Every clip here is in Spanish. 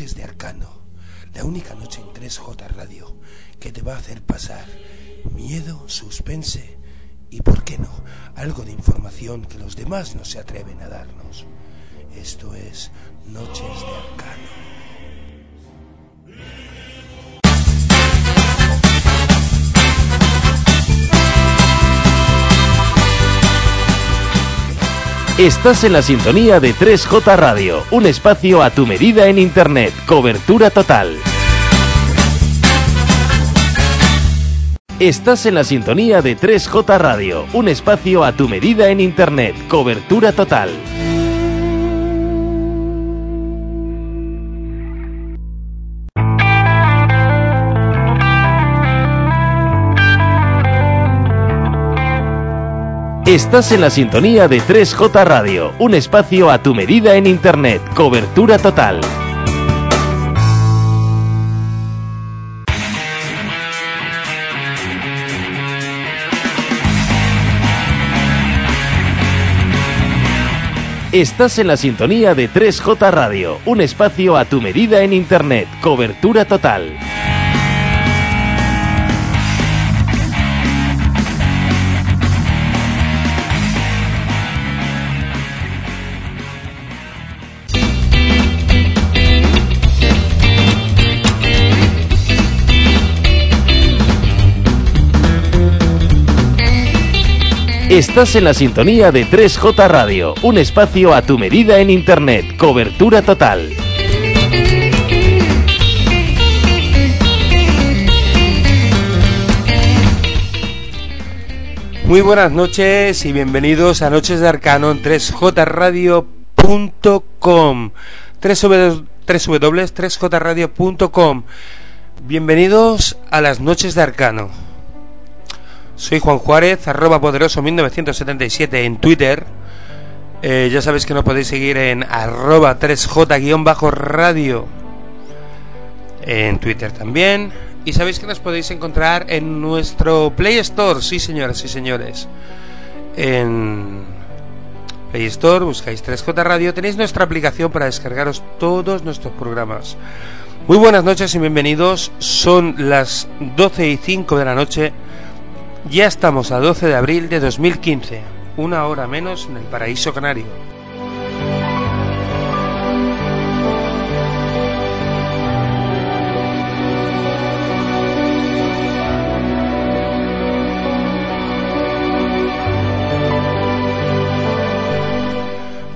Noches de Arcano, la única noche en 3J Radio que te va a hacer pasar miedo, suspense y, ¿por qué no?, algo de información que los demás no se atreven a darnos. Esto es Noches de Arcano. Estás en la sintonía de 3J Radio, un espacio a tu medida en Internet, cobertura total. Estás en la sintonía de 3J Radio, un espacio a tu medida en Internet, cobertura total. Estás en la sintonía de 3J Radio, un espacio a tu medida en Internet, cobertura total. Estás en la sintonía de 3J Radio, un espacio a tu medida en Internet, cobertura total. Estás en la sintonía de 3J Radio, un espacio a tu medida en Internet, cobertura total. Muy buenas noches y bienvenidos a Noches de Arcano en 3jradio.com www.3jradio.com Bienvenidos a las Noches de Arcano. Soy Juan Juárez, arroba poderoso 1977 en Twitter. Eh, ya sabéis que nos podéis seguir en arroba 3j-radio en Twitter también. Y sabéis que nos podéis encontrar en nuestro Play Store, sí señoras y señores. En Play Store buscáis 3J Radio, tenéis nuestra aplicación para descargaros todos nuestros programas. Muy buenas noches y bienvenidos. Son las 12 y 5 de la noche. Ya estamos a 12 de abril de 2015, una hora menos en el paraíso canario.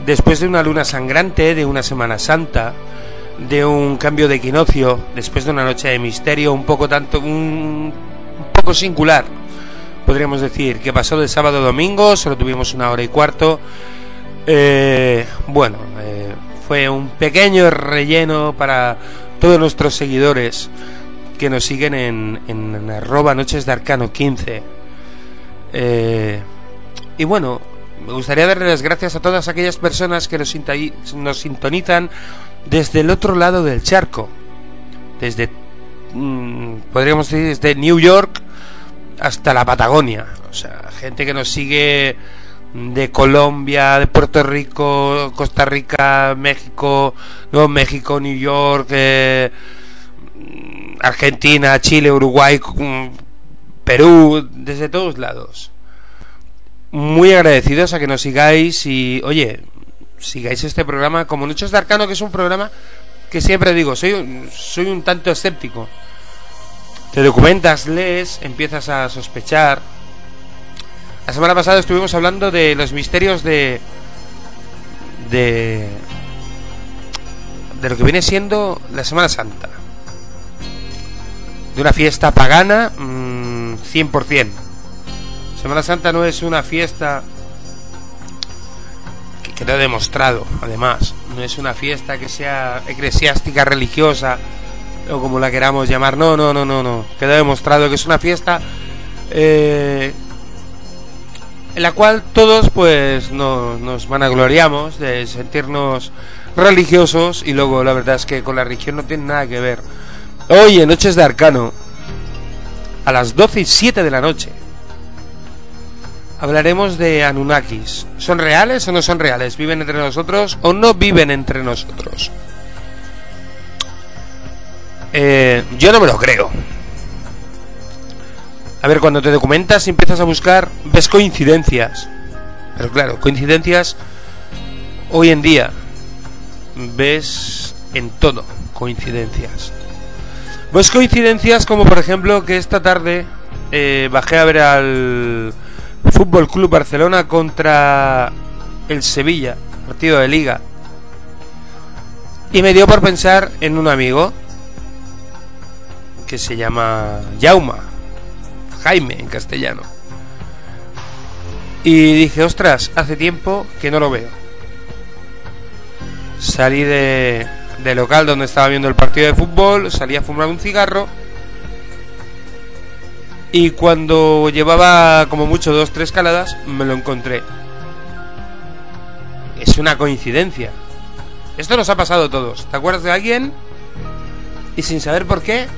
Después de una luna sangrante, de una Semana Santa, de un cambio de equinoccio, después de una noche de misterio un poco tanto un, poco singular, podríamos decir que pasó de sábado a domingo, solo tuvimos una hora y cuarto. Eh, bueno, eh, fue un pequeño relleno para todos nuestros seguidores que nos siguen en, arroba noches de arcano 15. Eh, y bueno, me gustaría darle las gracias a todas aquellas personas que nos, nos sintonizan desde el otro lado del charco, desde, mm, podríamos decir, desde New York hasta la Patagonia. O sea, gente que nos sigue de Colombia, de Puerto Rico, Costa Rica, México, Nuevo México, New York, eh, Argentina, Chile, Uruguay, Perú, desde todos lados. Muy agradecidos a que nos sigáis y, oye, sigáis este programa como Noches de Arcano, que es un programa que siempre digo, soy, soy un tanto escéptico te documentas, lees, empiezas a sospechar. La semana pasada estuvimos hablando de los misterios de. de. de lo que viene siendo la Semana Santa. De una fiesta pagana, 100%. Mm, Semana Santa no es una fiesta que quedó demostrado, además. No es una fiesta que sea eclesiástica, religiosa o como la queramos llamar. No, no, no, no, no. Queda demostrado que es una fiesta eh, en la cual todos pues no, nos vanagloriamos de sentirnos religiosos y luego la verdad es que con la religión no tiene nada que ver. Hoy en Noches de Arcano, a las 12 y 7 de la noche, hablaremos de Anunnakis. ¿Son reales o no son reales? ¿Viven entre nosotros o no viven entre nosotros? Eh, yo no me lo creo. A ver, cuando te documentas y empiezas a buscar, ves coincidencias. Pero claro, coincidencias hoy en día ves en todo coincidencias. Ves coincidencias como por ejemplo que esta tarde eh, bajé a ver al Fútbol Club Barcelona contra el Sevilla, partido de liga. Y me dio por pensar en un amigo que se llama Jauma, Jaime en castellano. Y dije, ostras, hace tiempo que no lo veo. Salí de, de local donde estaba viendo el partido de fútbol, salí a fumar un cigarro. Y cuando llevaba como mucho dos, tres caladas, me lo encontré. Es una coincidencia. Esto nos ha pasado a todos. ¿Te acuerdas de alguien? Y sin saber por qué,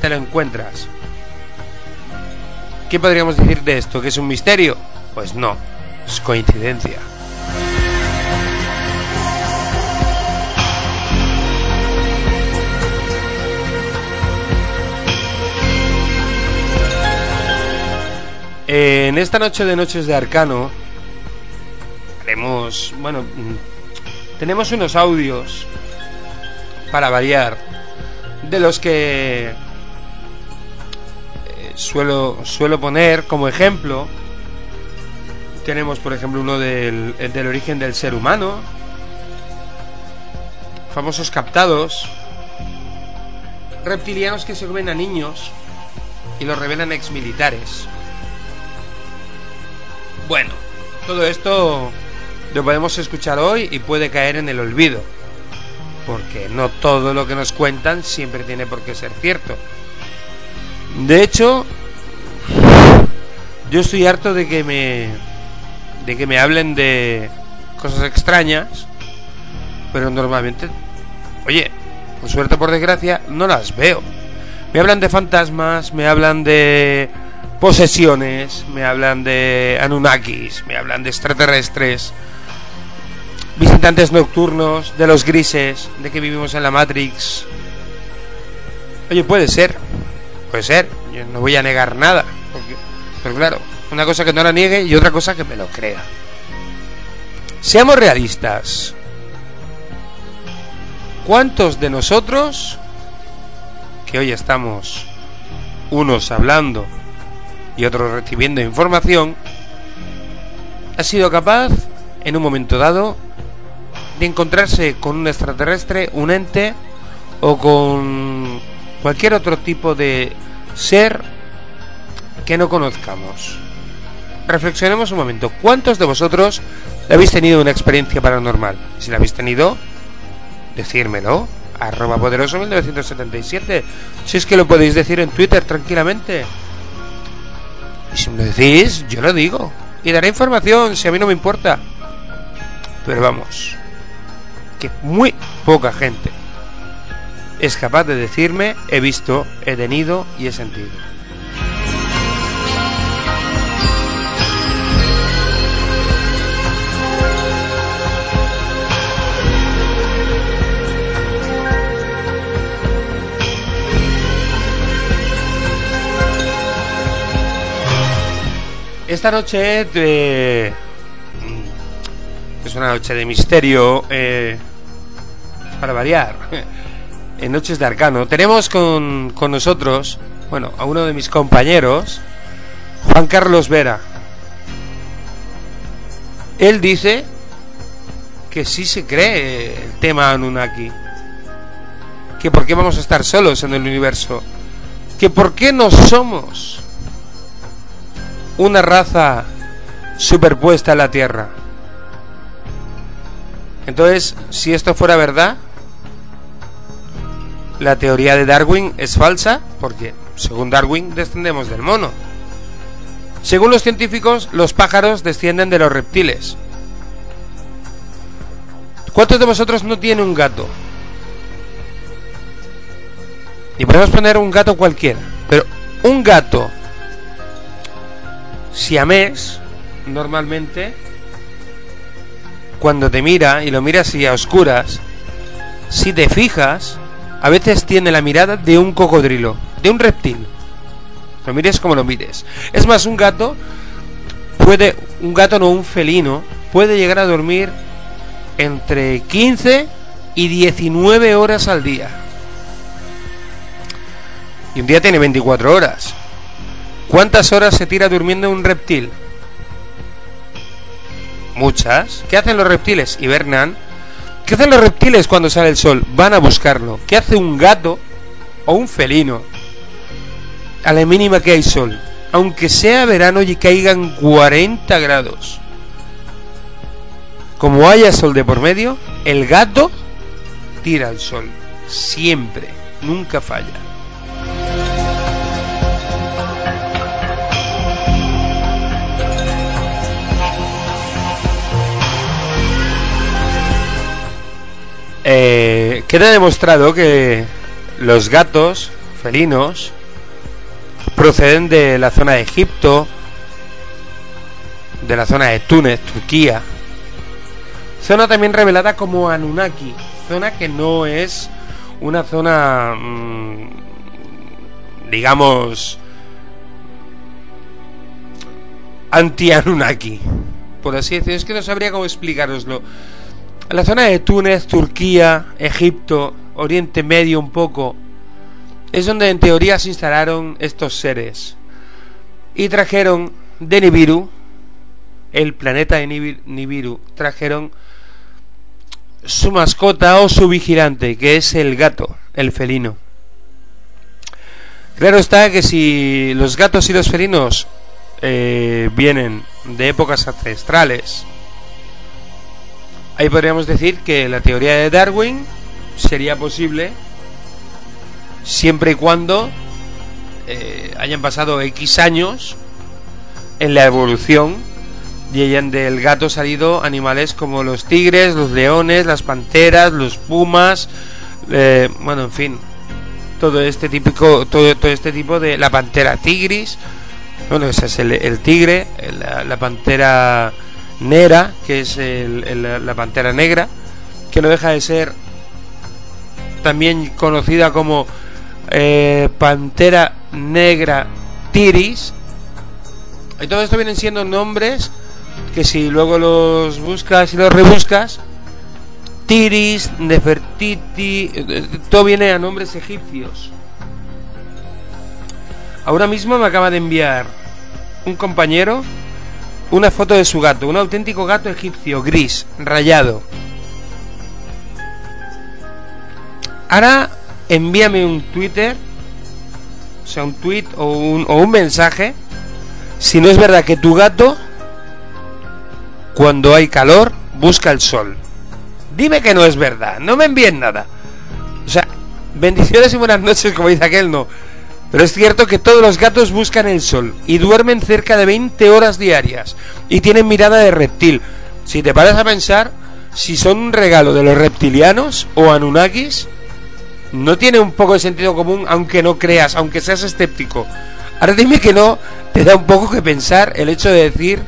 te lo encuentras. ¿Qué podríamos decir de esto? ¿Que es un misterio? Pues no, es coincidencia. En esta noche de Noches de Arcano haremos, bueno, tenemos unos audios para variar de los que suelo, suelo poner como ejemplo. Tenemos, por ejemplo, uno del, el del origen del ser humano, famosos captados, reptilianos que se comen a niños y los revelan exmilitares. Bueno, todo esto lo podemos escuchar hoy y puede caer en el olvido, porque no todo lo que nos cuentan siempre tiene por qué ser cierto. De hecho, yo estoy harto de que me de que me hablen de cosas extrañas, pero normalmente, oye, por suerte por desgracia, no las veo. Me hablan de fantasmas, me hablan de posesiones, me hablan de Anunnakis, me hablan de extraterrestres, visitantes nocturnos, de los grises, de que vivimos en la Matrix. Oye, puede ser, puede ser, yo no voy a negar nada, pero claro, una cosa que no la niegue y otra cosa que me lo crea. Seamos realistas. ¿Cuántos de nosotros, que hoy estamos unos hablando y otros recibiendo información, ha sido capaz, en un momento dado, de encontrarse con un extraterrestre, un ente o con cualquier otro tipo de ser que no conozcamos. Reflexionemos un momento. ¿Cuántos de vosotros habéis tenido una experiencia paranormal? Si la habéis tenido, decírmelo. Arroba poderoso 1977. Si es que lo podéis decir en Twitter tranquilamente. Y si me lo decís, yo lo digo. Y daré información, si a mí no me importa. Pero vamos, que muy poca gente es capaz de decirme he visto, he tenido y he sentido. Esta noche de... es una noche de misterio, eh, para variar, en Noches de Arcano. Tenemos con, con nosotros, bueno, a uno de mis compañeros, Juan Carlos Vera. Él dice que sí se cree el tema Anunnaki. Que por qué vamos a estar solos en el universo. Que por qué no somos una raza superpuesta a la Tierra. Entonces, si esto fuera verdad, la teoría de Darwin es falsa, porque según Darwin descendemos del mono. Según los científicos, los pájaros descienden de los reptiles. ¿Cuántos de vosotros no tiene un gato? Y podemos poner un gato cualquiera, pero un gato siamés, normalmente, cuando te mira y lo miras así a oscuras, si te fijas, a veces tiene la mirada de un cocodrilo, de un reptil. Lo mires como lo mires. Es más, un gato puede, un gato no, un felino, puede llegar a dormir entre 15 y 19 horas al día. Y un día tiene 24 horas. ¿Cuántas horas se tira durmiendo un reptil? Muchas. ¿Qué hacen los reptiles? Hibernan. ¿Qué hacen los reptiles cuando sale el sol? Van a buscarlo. ¿Qué hace un gato o un felino? A la mínima que hay sol. Aunque sea verano y caigan 40 grados. Como haya sol de por medio, el gato tira al sol. Siempre. Nunca falla. Eh, queda demostrado que los gatos felinos proceden de la zona de Egipto, de la zona de Túnez, Turquía, zona también revelada como Anunnaki, zona que no es una zona, mmm, digamos, anti-Anunnaki, por así decirlo. Es que no sabría cómo explicaroslo. La zona de Túnez, Turquía, Egipto, Oriente Medio un poco, es donde en teoría se instalaron estos seres. Y trajeron de Nibiru, el planeta de Nibiru, trajeron su mascota o su vigilante, que es el gato, el felino. Claro está que si los gatos y los felinos eh, vienen de épocas ancestrales, Ahí podríamos decir que la teoría de Darwin sería posible siempre y cuando eh, hayan pasado X años en la evolución y hayan del gato salido animales como los tigres, los leones, las panteras, los pumas, eh, bueno, en fin, todo este típico, todo, todo, este tipo de la pantera tigris, bueno, ese es el, tigre, la pantera Nera, que es la pantera negra, que no deja de ser también conocida como eh, pantera negra tiris. Y todo esto vienen siendo nombres que si luego los buscas y los rebuscas, Tiris, Nefertiti, todo viene a nombres egipcios. Ahora mismo me acaba de enviar un compañero una foto de su gato, un auténtico gato egipcio, gris, rayado. Ahora envíame un Twitter, o sea, un tweet o un, o un mensaje, si no es verdad que tu gato, cuando hay calor, busca el sol. Dime que no es verdad, no me envíen nada. O sea, bendiciones y buenas noches, como dice aquel, no. Pero es cierto que todos los gatos buscan el sol y duermen cerca de 20 horas diarias y tienen mirada de reptil. Si te paras a pensar, si son un regalo de los reptilianos o Anunnakis, no tiene un poco de sentido común, aunque no creas, aunque seas escéptico. Ahora dime que no, te da un poco que pensar el hecho de decir,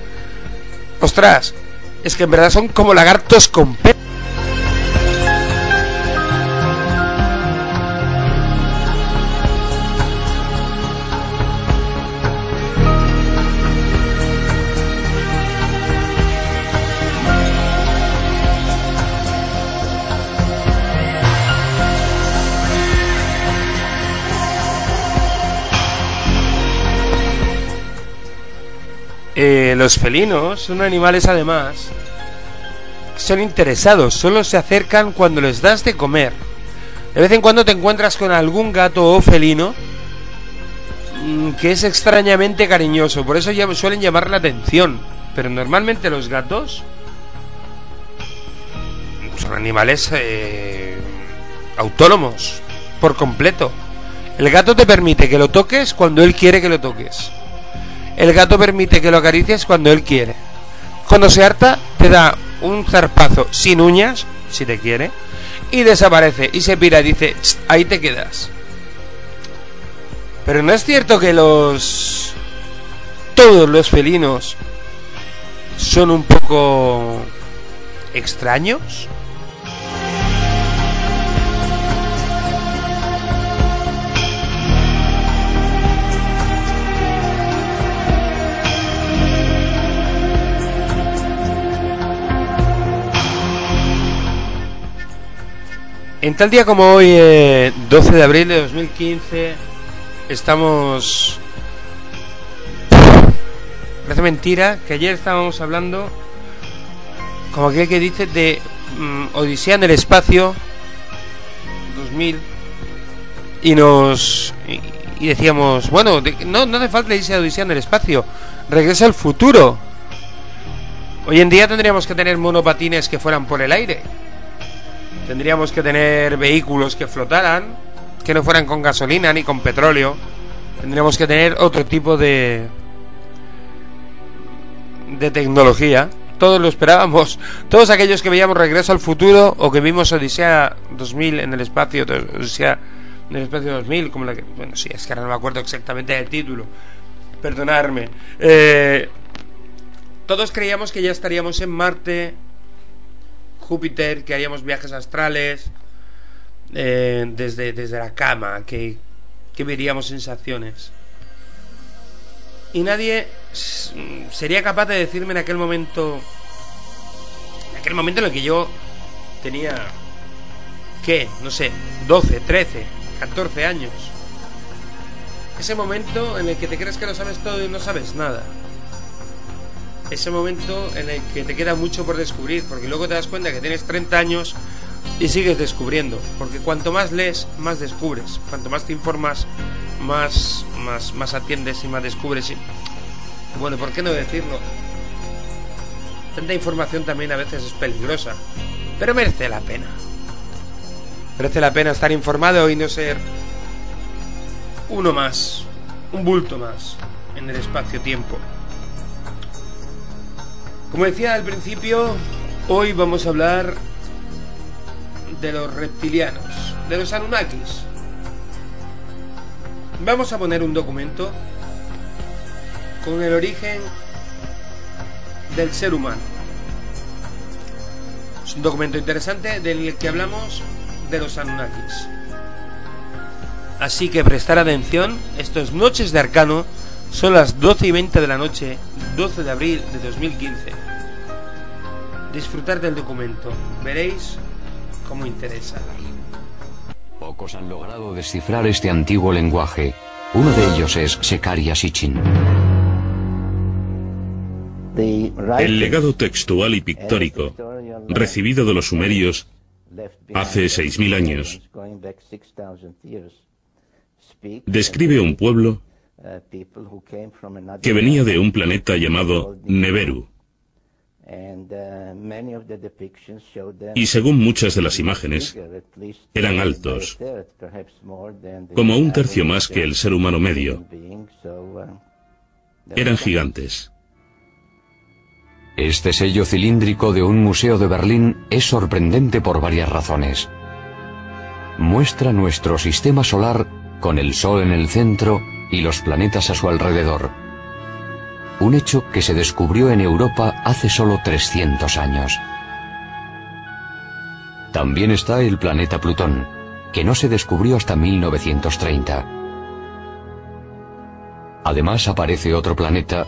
ostras, es que en verdad son como lagartos con. Eh, los felinos son animales además son interesados, solo se acercan cuando les das de comer. De vez en cuando te encuentras con algún gato o felino mm, que es extrañamente cariñoso, por eso ya suelen llamar la atención. Pero normalmente los gatos son animales eh, autónomos por completo. El gato te permite que lo toques cuando él quiere que lo toques. El gato permite que lo acaricies cuando él quiere. Cuando se harta, te da un zarpazo sin uñas, si te quiere, y desaparece y se pira y dice, ahí te quedas. Pero no es cierto que los... Todos los felinos son un poco extraños. En tal día como hoy, 12 eh, de abril de 2015, estamos... Parece mentira que ayer estábamos hablando, como aquel que dice, de mm, Odisea en el espacio 2000 y nos... Y, decíamos, bueno, no, no hace falta irse a Odisea en el espacio, regresa al futuro. Hoy en día tendríamos que tener monopatines que fueran por el aire Tendríamos que tener vehículos que flotaran, que no fueran con gasolina ni con petróleo. Tendríamos que tener otro tipo de de tecnología. Todos lo esperábamos. Todos aquellos que veíamos Regreso al Futuro o que vimos Odisea 2000 en el espacio, Odisea en el espacio 2000, como la que, bueno, sí, es que ahora no me acuerdo exactamente del título. Perdonarme. Eh, todos creíamos que ya estaríamos en Marte Júpiter, que haríamos viajes astrales eh, desde, desde la cama, que, que veríamos sensaciones. Y nadie sería capaz de decirme en aquel momento, en aquel momento en el que yo tenía, ¿qué? No sé, 12, 13, 14 años. Ese momento en el que te crees que lo sabes todo y no sabes nada ese momento en el que te queda mucho por descubrir, porque luego te das cuenta que tienes 30 años y sigues descubriendo, porque cuanto más lees, más descubres, cuanto más te informas, más, más, más atiendes y más descubres. Y... Bueno, ¿por qué no decirlo? Tanta información también a veces es peligrosa, pero merece la pena. Merece la pena estar informado y no ser uno más, un bulto más en el espacio-tiempo. Como decía al principio, hoy vamos a hablar de los reptilianos, de los Anunnakis. Vamos a poner un documento con el origen del ser humano. Es un documento interesante del que hablamos de los Anunnakis. Así que prestar atención, esto es Noches de Arcano, son las 12 y 20 de la noche, 12 de abril de 2015 disfrutar del documento. Veréis cómo interesa. Pocos han logrado descifrar este antiguo lenguaje. Uno de ellos es Sekaria Sitchin. El legado textual y pictórico recibido de los sumerios hace 6.000 años describe un pueblo que venía de un planeta llamado Neberu y según muchas de las imágenes, eran altos, como un tercio más que el ser humano medio. Uh, eran gigantes. Este sello cilíndrico de un museo de Berlín es sorprendente por varias razones. Muestra nuestro sistema solar con el Sol en el centro y los planetas a su alrededor un hecho que se descubrió en Europa hace solo 300 años. También está el planeta Plutón, que no se descubrió hasta 1930. Además aparece otro planeta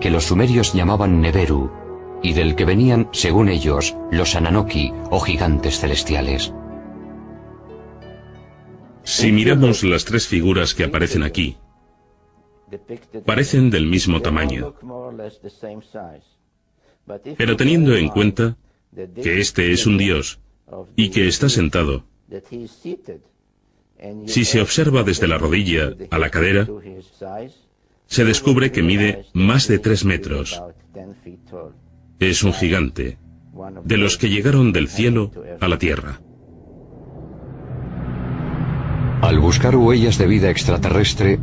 que los sumerios llamaban Neberu y del que venían, según ellos, los Ananoki o gigantes celestiales. Si miramos las tres figuras que aparecen aquí, parecen del mismo tamaño. Pero teniendo en cuenta que este es un dios y que está sentado, si se observa desde la rodilla a la cadera, se descubre que mide más de tres metros. Es un gigante, de los que llegaron del cielo a la tierra. Al buscar huellas de vida extraterrestre,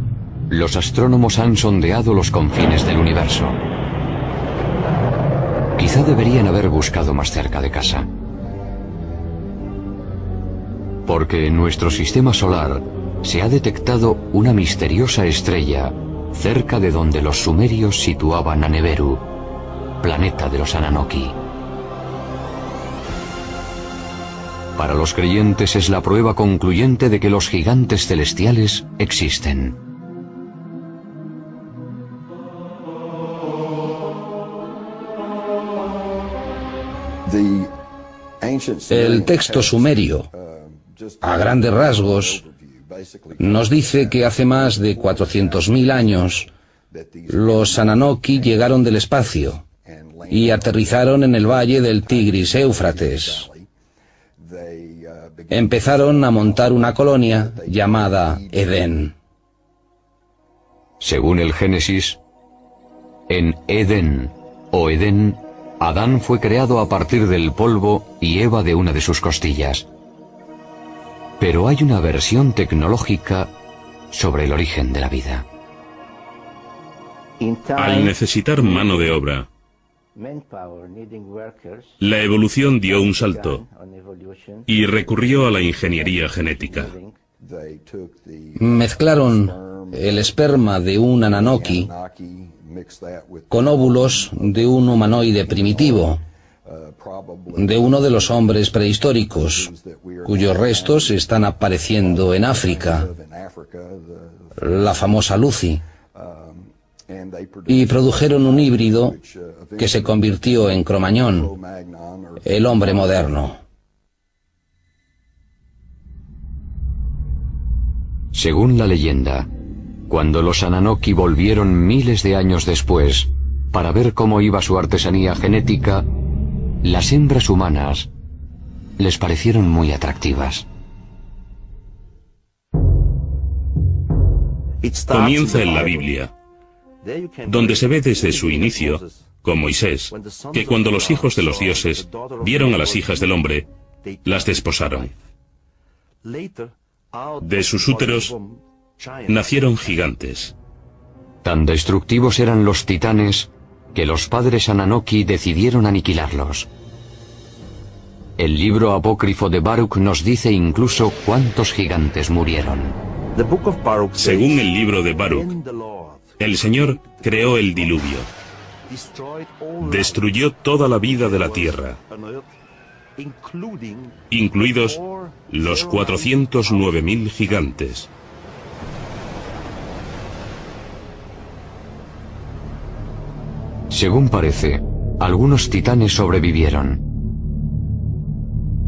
los astrónomos han sondeado los confines del universo. Quizá deberían haber buscado más cerca de casa. Porque en nuestro sistema solar se ha detectado una misteriosa estrella cerca de donde los sumerios situaban a Neberu, planeta de los Ananoki. Para los creyentes es la prueba concluyente de que los gigantes celestiales existen. El texto sumerio, a grandes rasgos, nos dice que hace más de 400.000 años los Ananoki llegaron del espacio y aterrizaron en el valle del Tigris Éufrates. Empezaron a montar una colonia llamada Edén. Según el Génesis, en Edén o Edén, Adán fue creado a partir del polvo y Eva de una de sus costillas. Pero hay una versión tecnológica sobre el origen de la vida. Al necesitar mano de obra, la evolución dio un salto y recurrió a la ingeniería genética. Mezclaron el esperma de un ananoki con óvulos de un humanoide primitivo, de uno de los hombres prehistóricos, cuyos restos están apareciendo en África, la famosa Lucy, y produjeron un híbrido que se convirtió en Cromañón, el hombre moderno. Según la leyenda, cuando los Ananoki volvieron miles de años después para ver cómo iba su artesanía genética, las hembras humanas les parecieron muy atractivas. Comienza en la Biblia, donde se ve desde su inicio, con Moisés, que cuando los hijos de los dioses vieron a las hijas del hombre, las desposaron. De sus úteros nacieron gigantes. Tan destructivos eran los titanes que los padres Ananoki decidieron aniquilarlos. El libro apócrifo de Baruch nos dice incluso cuántos gigantes murieron. Según el libro de Baruch, el Señor creó el diluvio. Destruyó toda la vida de la tierra, incluidos los 409.000 gigantes. Según parece, algunos titanes sobrevivieron.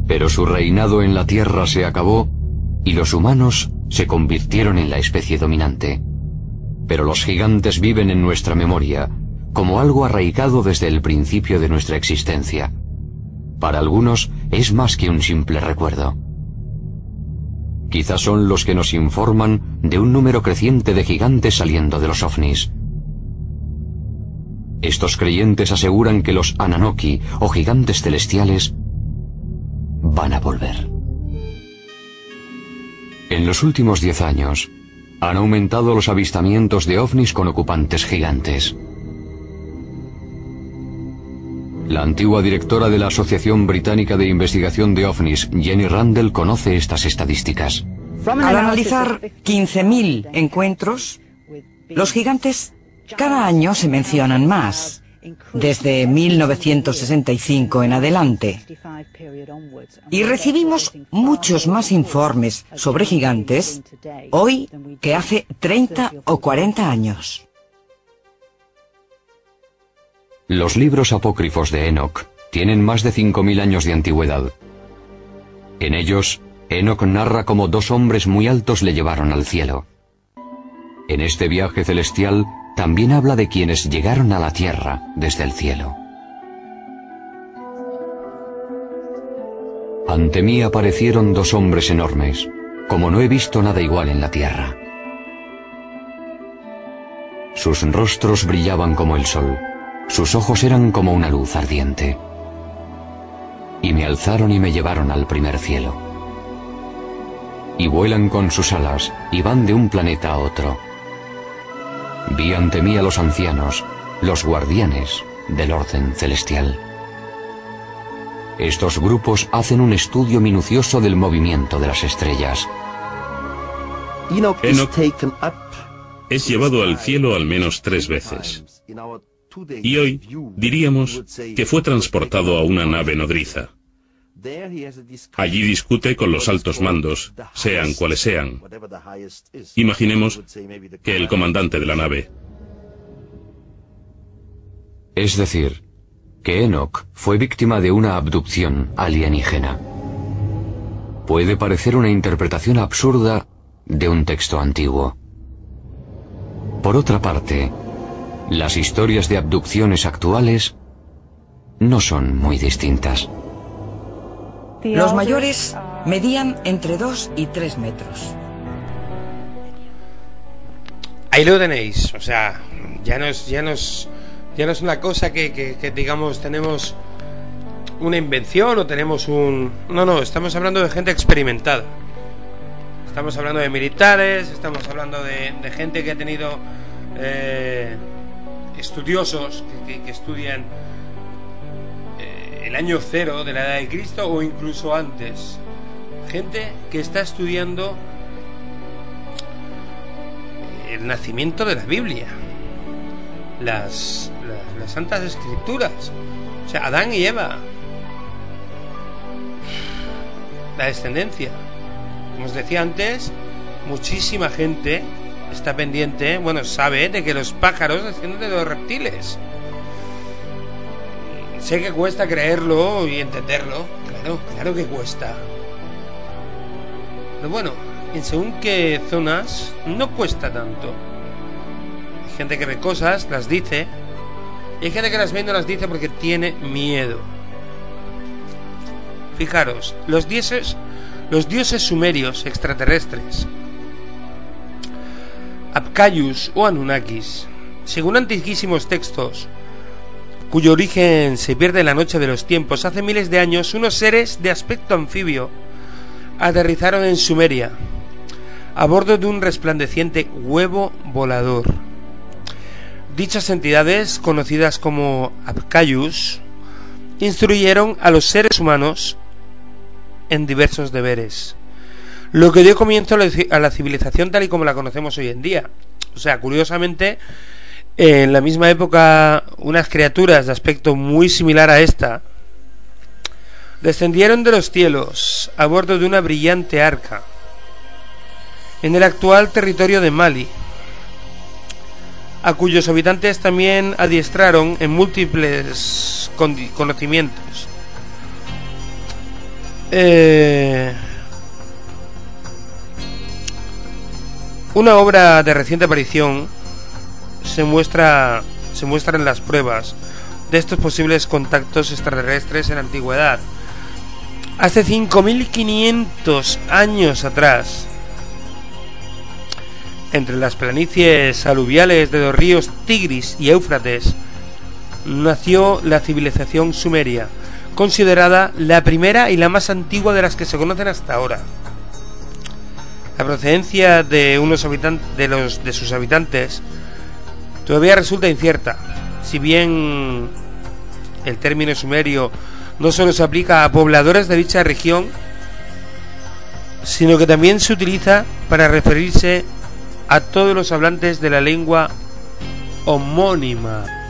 Pero su reinado en la Tierra se acabó y los humanos se convirtieron en la especie dominante. Pero los gigantes viven en nuestra memoria, como algo arraigado desde el principio de nuestra existencia. Para algunos es más que un simple recuerdo. Quizás son los que nos informan de un número creciente de gigantes saliendo de los ovnis. Estos creyentes aseguran que los Ananoki o gigantes celestiales van a volver. En los últimos diez años, han aumentado los avistamientos de ovnis con ocupantes gigantes. La antigua directora de la Asociación Británica de Investigación de OVNIs, Jenny Randall, conoce estas estadísticas. Al analizar 15.000 encuentros, los gigantes cada año se mencionan más, desde 1965 en adelante. Y recibimos muchos más informes sobre gigantes hoy que hace 30 o 40 años. Los libros apócrifos de Enoch tienen más de 5.000 años de antigüedad. En ellos, Enoch narra cómo dos hombres muy altos le llevaron al cielo. En este viaje celestial, también habla de quienes llegaron a la tierra desde el cielo. Ante mí aparecieron dos hombres enormes, como no he visto nada igual en la tierra. Sus rostros brillaban como el sol, sus ojos eran como una luz ardiente. Y me alzaron y me llevaron al primer cielo. Y vuelan con sus alas y van de un planeta a otro Vi ante mí a los ancianos, los guardianes del orden celestial. Estos grupos hacen un estudio minucioso del movimiento de las estrellas. Enoch es llevado al cielo al menos tres veces. Y hoy diríamos que fue transportado a una nave nodriza. Allí discute con los altos mandos, sean cuales sean. Imaginemos que el comandante de la nave. Es decir, que Enoch fue víctima de una abducción alienígena. Puede parecer una interpretación absurda de un texto antiguo. Por otra parte, las historias de abducciones actuales no son muy distintas. Los mayores medían entre 2 y 3 metros. Ahí lo tenéis, o sea, ya no es, ya no es, ya no es una cosa que, que digamos tenemos una invención o tenemos un... No, no, estamos hablando de gente experimentada. Estamos hablando de militares, estamos hablando de, gente que ha tenido eh, estudiosos que, estudian eh, el año cero de la edad de Cristo o incluso antes. Gente que está estudiando el nacimiento de la Biblia, las, las, las santas escrituras, o sea, Adán y Eva, la descendencia. Como os decía antes, muchísima gente está pendiente, bueno, sabe de que los pájaros descienden de los reptiles. Sé que cuesta creerlo y entenderlo, claro, claro que cuesta. Pero bueno, en según qué zonas no cuesta tanto. Hay gente que ve cosas, las dice, y hay gente que las ve y no las dice porque tiene miedo. Fijaros, los dioses, los dioses sumerios extraterrestres, Apcayus o Anunnakis, según antiquísimos textos, cuyo origen se pierde en la noche de los tiempos, hace miles de años, unos seres de aspecto anfibio aterrizaron en Sumeria, a bordo de un resplandeciente huevo volador. Dichas entidades, conocidas como Apcayus, instruyeron a los seres humanos en diversos deberes, lo que dio comienzo a la civilización tal y como la conocemos hoy en día. O sea, curiosamente, en la misma época, unas criaturas de aspecto muy similar a esta descendieron de los cielos a bordo de una brillante arca en el actual territorio de Mali, a cuyos habitantes también adiestraron en múltiples conocimientos eh, una obra de reciente aparición se muestra, se las pruebas de estos posibles contactos extraterrestres en la antigüedad. Hace 5.500 años atrás, entre las planicies aluviales de los ríos Tigris y Éufrates, nació la civilización sumeria, considerada la primera y la más antigua de las que se conocen hasta ahora. La procedencia de unos de los de sus habitantes todavía resulta incierta, si bien el término sumerio no solo se aplica a pobladores de dicha región, sino que también se utiliza para referirse a todos los hablantes de la lengua homónima.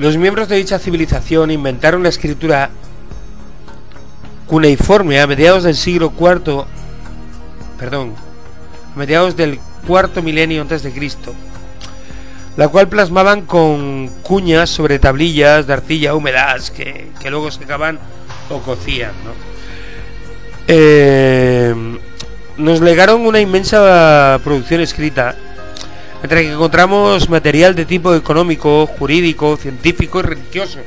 Los miembros de dicha civilización inventaron la escritura cuneiforme a mediados del siglo IV, perdón, a mediados del cuarto milenio antes de Cristo, la cual plasmaban con cuñas sobre tablillas de arcilla húmedas que, luego se acaban o cocían. Eh, nos legaron una inmensa producción escrita entre que encontramos material de tipo económico, jurídico, científico y religioso.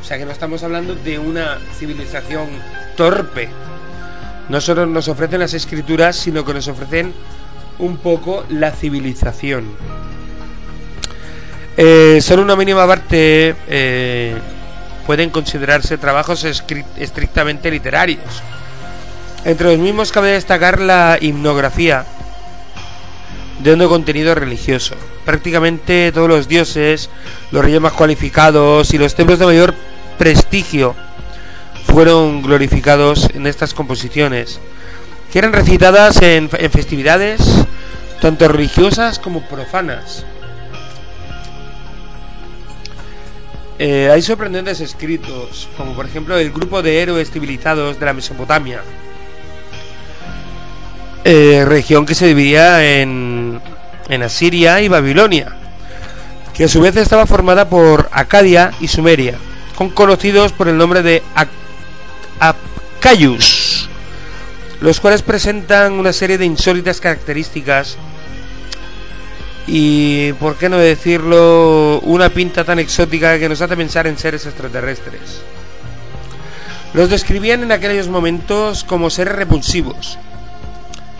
O sea que no estamos hablando de una civilización torpe. No solo nos ofrecen las escrituras, sino que nos ofrecen un poco la civilización. Eh, solo una mínima parte eh, pueden considerarse trabajos estrictamente literarios. Entre los mismos cabe destacar la himnografía, de un contenido religioso. Prácticamente todos los dioses, los reyes más cualificados y los templos de mayor prestigio fueron glorificados en estas composiciones, que eran recitadas en, festividades tanto religiosas como profanas. Eh, hay sorprendentes escritos, como por ejemplo el grupo de héroes civilizados de la Mesopotamia, eh, región que se dividía en, en Asiria y Babilonia, que a su vez estaba formada por Acadia y Sumeria, con conocidos por el nombre de Apcayus, los cuales presentan una serie de insólitas características y, por qué no decirlo, una pinta tan exótica que nos hace pensar en seres extraterrestres. Los describían en aquellos momentos como seres repulsivos,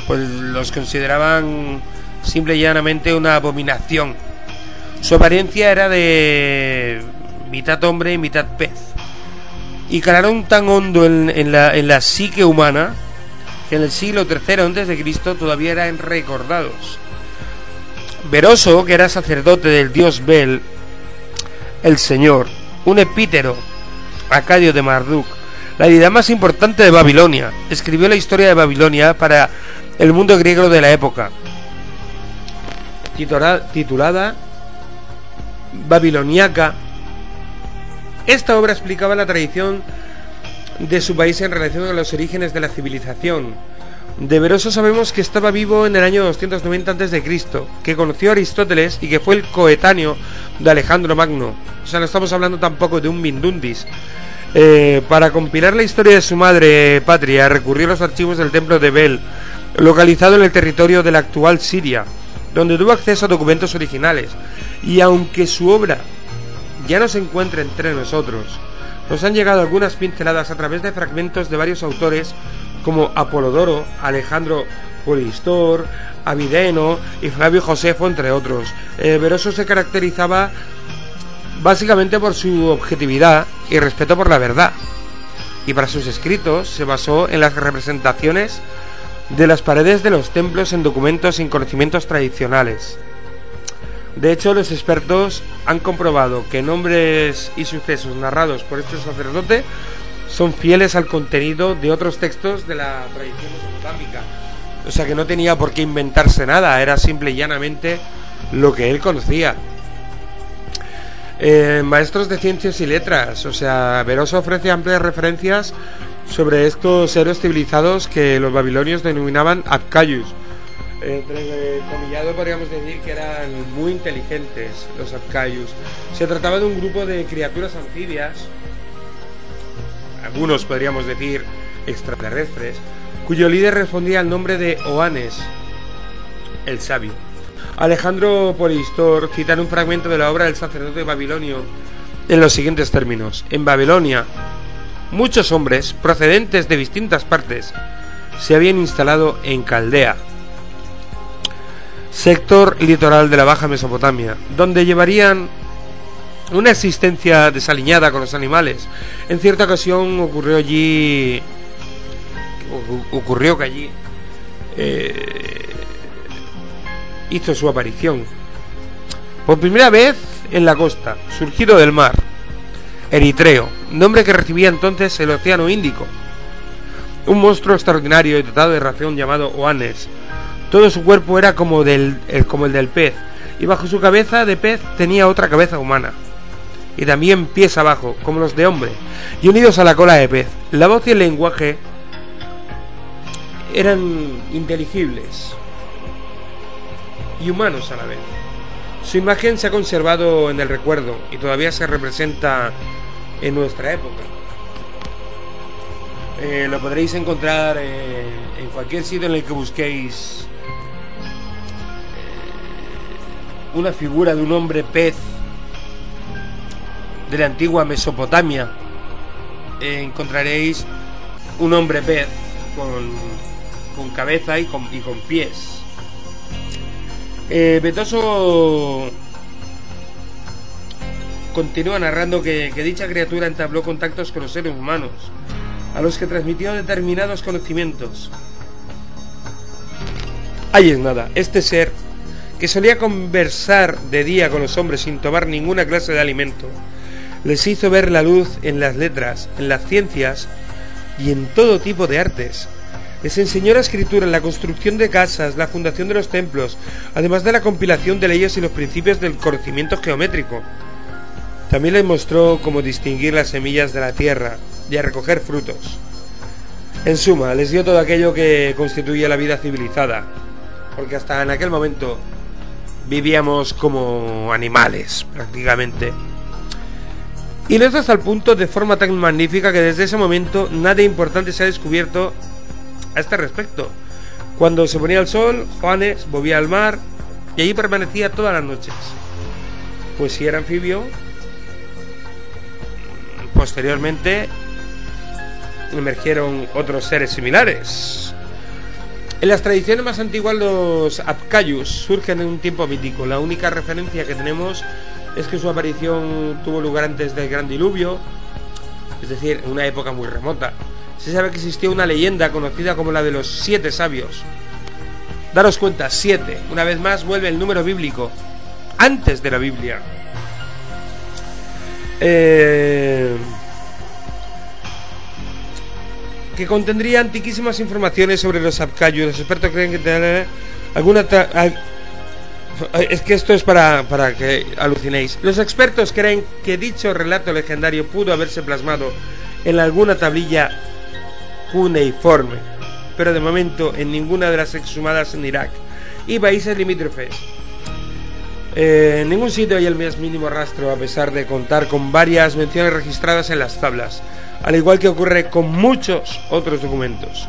pues los consideraban simple y llanamente una abominación. Su apariencia era de mitad hombre y mitad pez. Y calaron tan hondo en, la, en la psique humana que en el siglo III a.C. todavía eran recordados. Veroso, que era sacerdote del dios Bel, el Señor, un epítero, Acadio de Marduk, la deidad más importante de Babilonia, escribió la historia de Babilonia para el mundo griego de la época, titulada Babiloniaca. Esta obra explicaba la tradición de su país en relación a los orígenes de la civilización. De Veroso sabemos que estaba vivo en el año 290 a.C., que conoció a Aristóteles y que fue el coetáneo de Alejandro Magno. O sea, no estamos hablando tampoco de un Mindundis. Eh, para compilar la historia de su madre patria, recurrió a los archivos del templo de Bel, localizado en el territorio de la actual Siria, donde tuvo acceso a documentos originales. Y aunque su obra ya no se encuentra entre nosotros, nos han llegado algunas pinceladas a través de fragmentos de varios autores como Apolodoro, Alejandro Polistor, Avideno y Flavio Josefo, entre otros. Eh, Veroso se caracterizaba básicamente por su objetividad y respeto por la verdad. Y para sus escritos se basó en las representaciones de las paredes de los templos en documentos sin conocimientos tradicionales. De hecho, los expertos han comprobado que nombres y sucesos narrados por este sacerdote son fieles al contenido de otros textos de la tradición mesopotámica. O sea que no tenía por qué inventarse nada, era simple y llanamente lo que él conocía. Eh, maestros de ciencias y letras. O sea, Veroso ofrece amplias referencias sobre estos héroes civilizados que los babilonios denominaban Abkayus. Entre comillado podríamos decir que eran muy inteligentes los Abkayus. Se trataba de un grupo de criaturas anfibias, algunos podríamos decir extraterrestres, cuyo líder respondía al nombre de Oanes, el sabio. Alejandro Polistor cita un fragmento de la obra del sacerdote babilonio en los siguientes términos. En Babilonia, muchos hombres procedentes de distintas partes se habían instalado en Caldea, sector litoral de la Baja Mesopotamia, donde llevarían una existencia desaliñada con los animales. En cierta ocasión ocurrió allí ocurrió que allí eh, hizo su aparición. Por primera vez en la costa, surgido del mar, Eritreo, nombre que recibía entonces el Océano Índico. Un monstruo extraordinario y dotado de ración llamado Oanes. Todo su cuerpo era como, el, como el del pez, y bajo su cabeza de pez tenía otra cabeza humana. Y también pies abajo, como los de hombre, y unidos a la cola de pez. La voz y el lenguaje eran inteligibles y humanos a la vez. Su imagen se ha conservado en el recuerdo y todavía se representa en nuestra época. Eh, lo podréis encontrar eh, en cualquier sitio en el que busquéis eh, una figura de un hombre pez de la antigua Mesopotamia. encontraréis un hombre pez con, con cabeza y con, y con pies. Betoso continúa narrando que, dicha criatura entabló contactos con los seres humanos, a los que transmitió determinados conocimientos. Ahí es nada, este ser, que solía conversar de día con los hombres sin tomar ninguna clase de alimento, les hizo ver la luz en las letras, en las ciencias y en todo tipo de artes, les enseñó la escritura, la construcción de casas, la fundación de los templos, además de la compilación de leyes y los principios del conocimiento geométrico. También les mostró cómo distinguir las semillas de la tierra y a recoger frutos. En suma, les dio todo aquello que constituye la vida civilizada, porque hasta en aquel momento vivíamos como animales prácticamente. Y lo hizo hasta el punto de forma tan magnífica que desde ese momento nada importante se ha descubierto a este respecto. Cuando se ponía el sol, Juanes volvía al mar y allí permanecía todas las noches. Pues si era anfibio, posteriormente emergieron otros seres similares. En las tradiciones más antiguas los Apcayus surgen en un tiempo mítico. La única referencia que tenemos es que su aparición tuvo lugar antes del gran diluvio, es decir, en una época muy remota. Se sabe que existía una leyenda conocida como la de los siete sabios. Daros cuenta, siete. Una vez más vuelve el número bíblico, antes de la Biblia. Eh, que contendría antiquísimas informaciones sobre los Apcayus. Los expertos creen que alguna... Es que esto es para, para que alucinéis. Los expertos creen que dicho relato legendario pudo haberse plasmado en alguna tablilla cuneiforme, pero de momento en ninguna de las exhumadas en Irak y países limítrofes. Eh, en ningún sitio hay el más mínimo rastro, a pesar de contar con varias menciones registradas en las tablas al igual que ocurre con muchos otros documentos,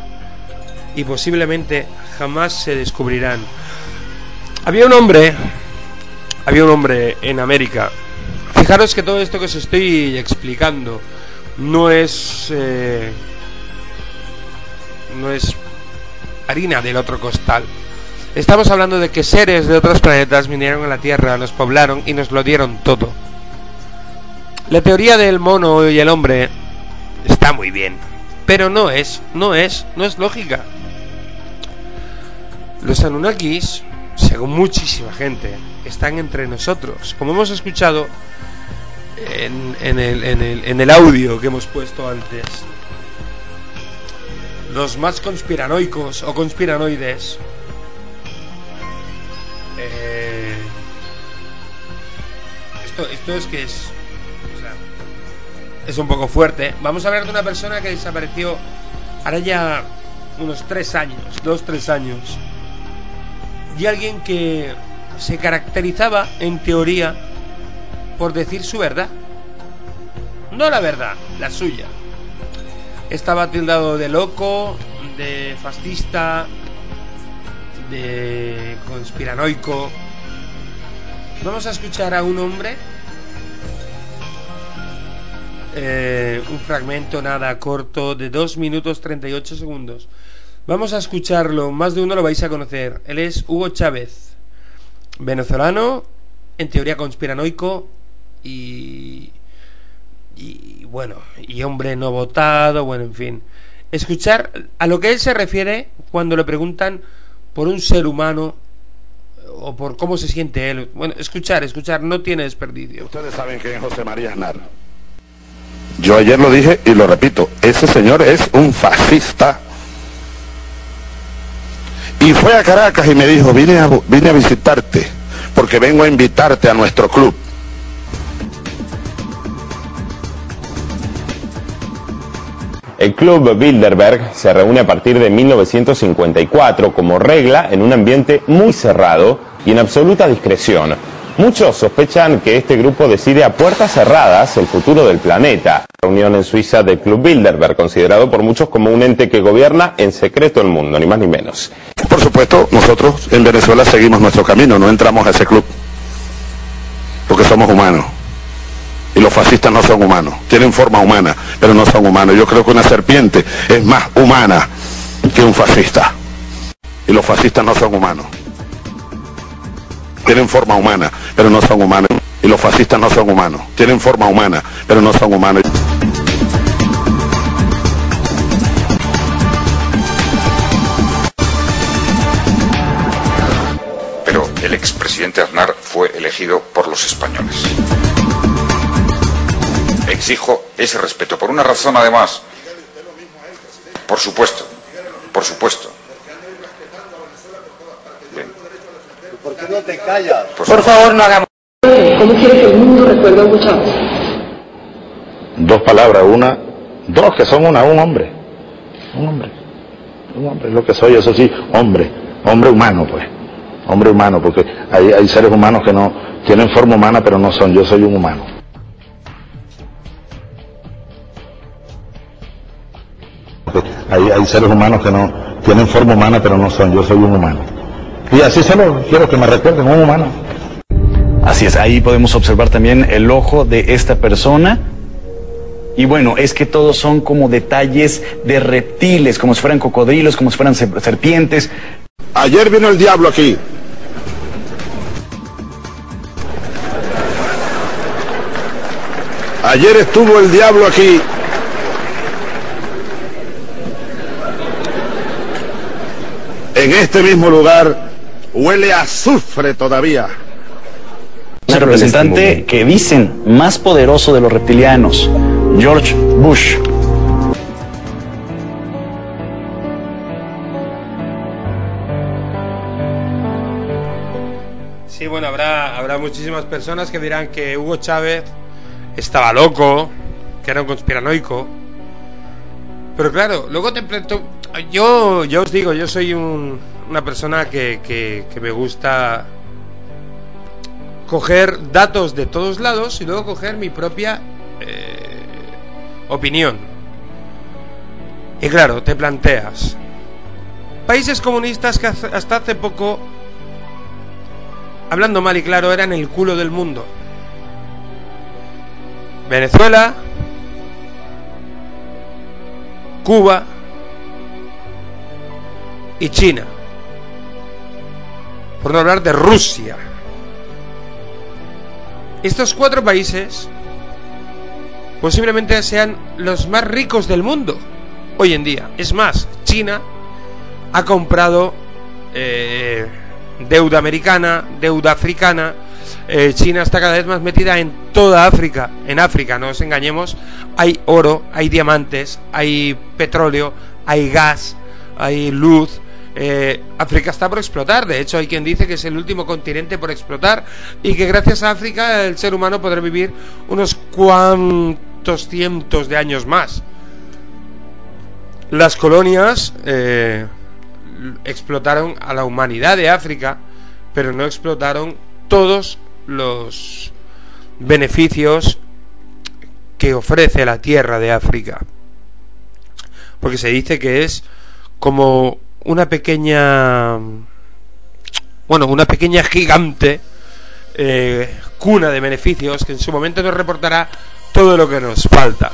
y posiblemente jamás se descubrirán. Había un hombre, había un hombre en América. Fijaros que todo esto que os estoy explicando no es eh, no es harina del otro costal. Estamos hablando de que seres de otros planetas vinieron a la Tierra, nos poblaron y nos lo dieron todo. La teoría del mono y el hombre está muy bien, pero no es, no es, no es lógica. Los Anunnakis, según muchísima gente, están entre nosotros, como hemos escuchado en, el, en el audio que hemos puesto antes. Los más conspiranoicos o conspiranoides eh, esto, esto es que es es un poco fuerte. Vamos a hablar de una persona que desapareció ahora ya unos tres años, dos, tres años. Y alguien que se caracterizaba, en teoría, por decir su verdad. No la verdad, la suya. Estaba tildado de loco, de fascista, de conspiranoico. Vamos a escuchar a un hombre eh, un fragmento nada corto de 2 minutos 38 segundos. Vamos a escucharlo, más de uno lo vais a conocer. Él es Hugo Chávez, venezolano, en teoría conspiranoico y, y bueno, y hombre no votado, bueno, en fin. Escuchar a lo que él se refiere cuando le preguntan por un ser humano o por cómo se siente él. Bueno, escuchar, escuchar, no tiene desperdicio. Ustedes saben quién es José María Aznar. Yo ayer lo dije y lo repito, ese señor es un fascista. Y fue a Caracas y me dijo, vine a, vine a visitarte porque vengo a invitarte a nuestro club. El Club Bilderberg se reúne a partir de 1954 como regla en un ambiente muy cerrado y en absoluta discreción Muchos sospechan que este grupo decide a puertas cerradas el futuro del planeta. Reunión en Suiza del Club Bilderberg, considerado por muchos como un ente que gobierna en secreto el mundo, ni más ni menos. Por supuesto, nosotros en Venezuela seguimos nuestro camino, no entramos a ese club, porque somos humanos. Y los fascistas no son humanos, tienen forma humana, pero no son humanos. Yo creo que una serpiente es más humana que un fascista. Y los fascistas no son humanos tienen forma humana, pero no son humanos. Y los fascistas no son humanos. Tienen forma humana, pero no son humanos. Pero el expresidente Aznar fue elegido por los españoles. Exijo ese respeto, por una razón además. Por supuesto, por supuesto. ¿Por qué no te callas? Por favor, no hagamos. ¿Cómo quiere que el mundo recuerde a Hugo Chávez? Dos palabras, una, dos que son una, un hombre. un hombre, un hombre, es lo que soy, eso sí, hombre, hombre humano, pues, hombre humano, porque hay, hay seres humanos que no tienen forma humana, pero no son, yo soy un humano. Hay, hay seres humanos que no tienen forma humana, pero no son, yo soy un humano. Y así solo quiero que me recuerden, un humano. Así es, ahí podemos observar también el ojo de esta persona. Y bueno, es que todos son como detalles de reptiles, como si fueran cocodrilos, como si fueran serpientes. Ayer vino el diablo aquí. Ayer estuvo el diablo aquí. En este mismo lugar huele a azufre todavía. El representante que dicen más poderoso de los reptilianos, George Bush. Sí, bueno, habrá, habrá muchísimas personas que dirán que Hugo Chávez estaba loco, que era un conspiranoico. Pero claro, luego te yo, yo os digo, yo soy una persona que, que, me gusta coger datos de todos lados y luego coger mi propia eh, opinión. Y claro, te planteas, países comunistas que hasta hace poco, hablando mal y claro, eran el culo del mundo. Venezuela, Cuba y China. Por no hablar de Rusia. Estos cuatro países posiblemente sean los más ricos del mundo hoy en día. Es más, China ha comprado eh, deuda americana, deuda africana. Eh, China está cada vez más metida en toda África. En África, no os engañemos, hay oro, hay diamantes, hay petróleo, hay gas, hay luz. Eh, África está por explotar, de hecho hay quien dice que es el último continente por explotar y que gracias a África el ser humano podrá vivir unos cuantos cientos de años más. Las colonias eh, explotaron a la humanidad de África, pero no explotaron todos los beneficios que ofrece la tierra de África. Porque se dice que es como una pequeña, bueno, una pequeña gigante eh, cuna de beneficios que en su momento nos reportará todo lo que nos falta.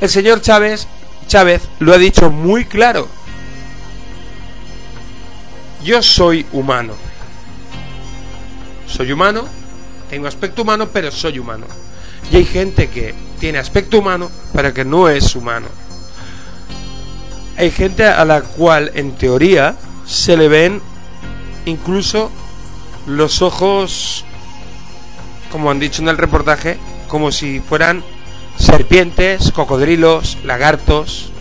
El señor Chávez, Chávez lo ha dicho muy claro. Yo soy humano. Soy humano tengo aspecto humano, pero soy humano. Y hay gente que tiene aspecto humano, pero que no es humano. Hay gente a la cual, en teoría, se le ven incluso los ojos, como han dicho en el reportaje, como si fueran serpientes, cocodrilos, lagartos.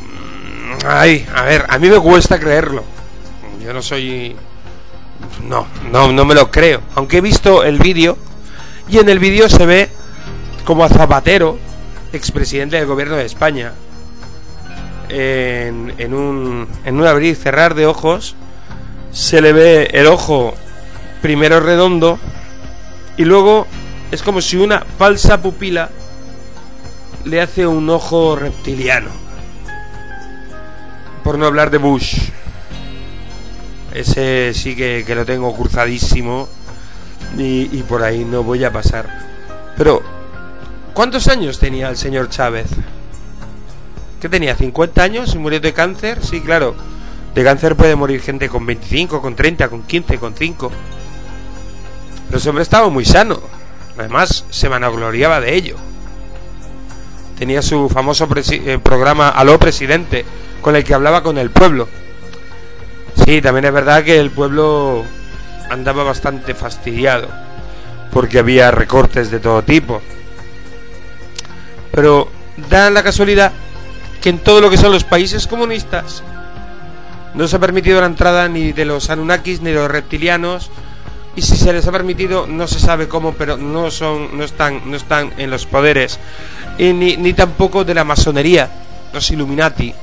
Mm, ay, a ver, a mí me cuesta creerlo. Yo no soy no, no, no me lo creo. Aunque he visto el vídeo y en el vídeo se ve como a Zapatero, expresidente del gobierno de España, en, en, un, en un abrir y cerrar de ojos, se le ve el ojo primero redondo y luego es como si una falsa pupila le hace un ojo reptiliano. Por no hablar de Bush. Ese sí que, lo tengo cruzadísimo y, y, por ahí no voy a pasar. Pero, ¿cuántos años tenía el señor Chávez? ¿Qué tenía? ¿50 años y murió de cáncer? Sí, claro. De cáncer puede morir gente con 25, con 30, con 15, con 5. Pero ese hombre estaba muy sano. Además, se vanagloriaba de ello. Tenía su famoso eh, programa Aló Presidente, con el que hablaba con el pueblo. Sí, también es verdad que el pueblo andaba bastante fastidiado porque había recortes de todo tipo. Pero da la casualidad que en todo lo que son los países comunistas no se ha permitido la entrada ni de los Anunnakis ni de los reptilianos y si se les ha permitido no se sabe cómo, pero no son no están no están en los poderes y ni, ni tampoco de la masonería los Illuminati,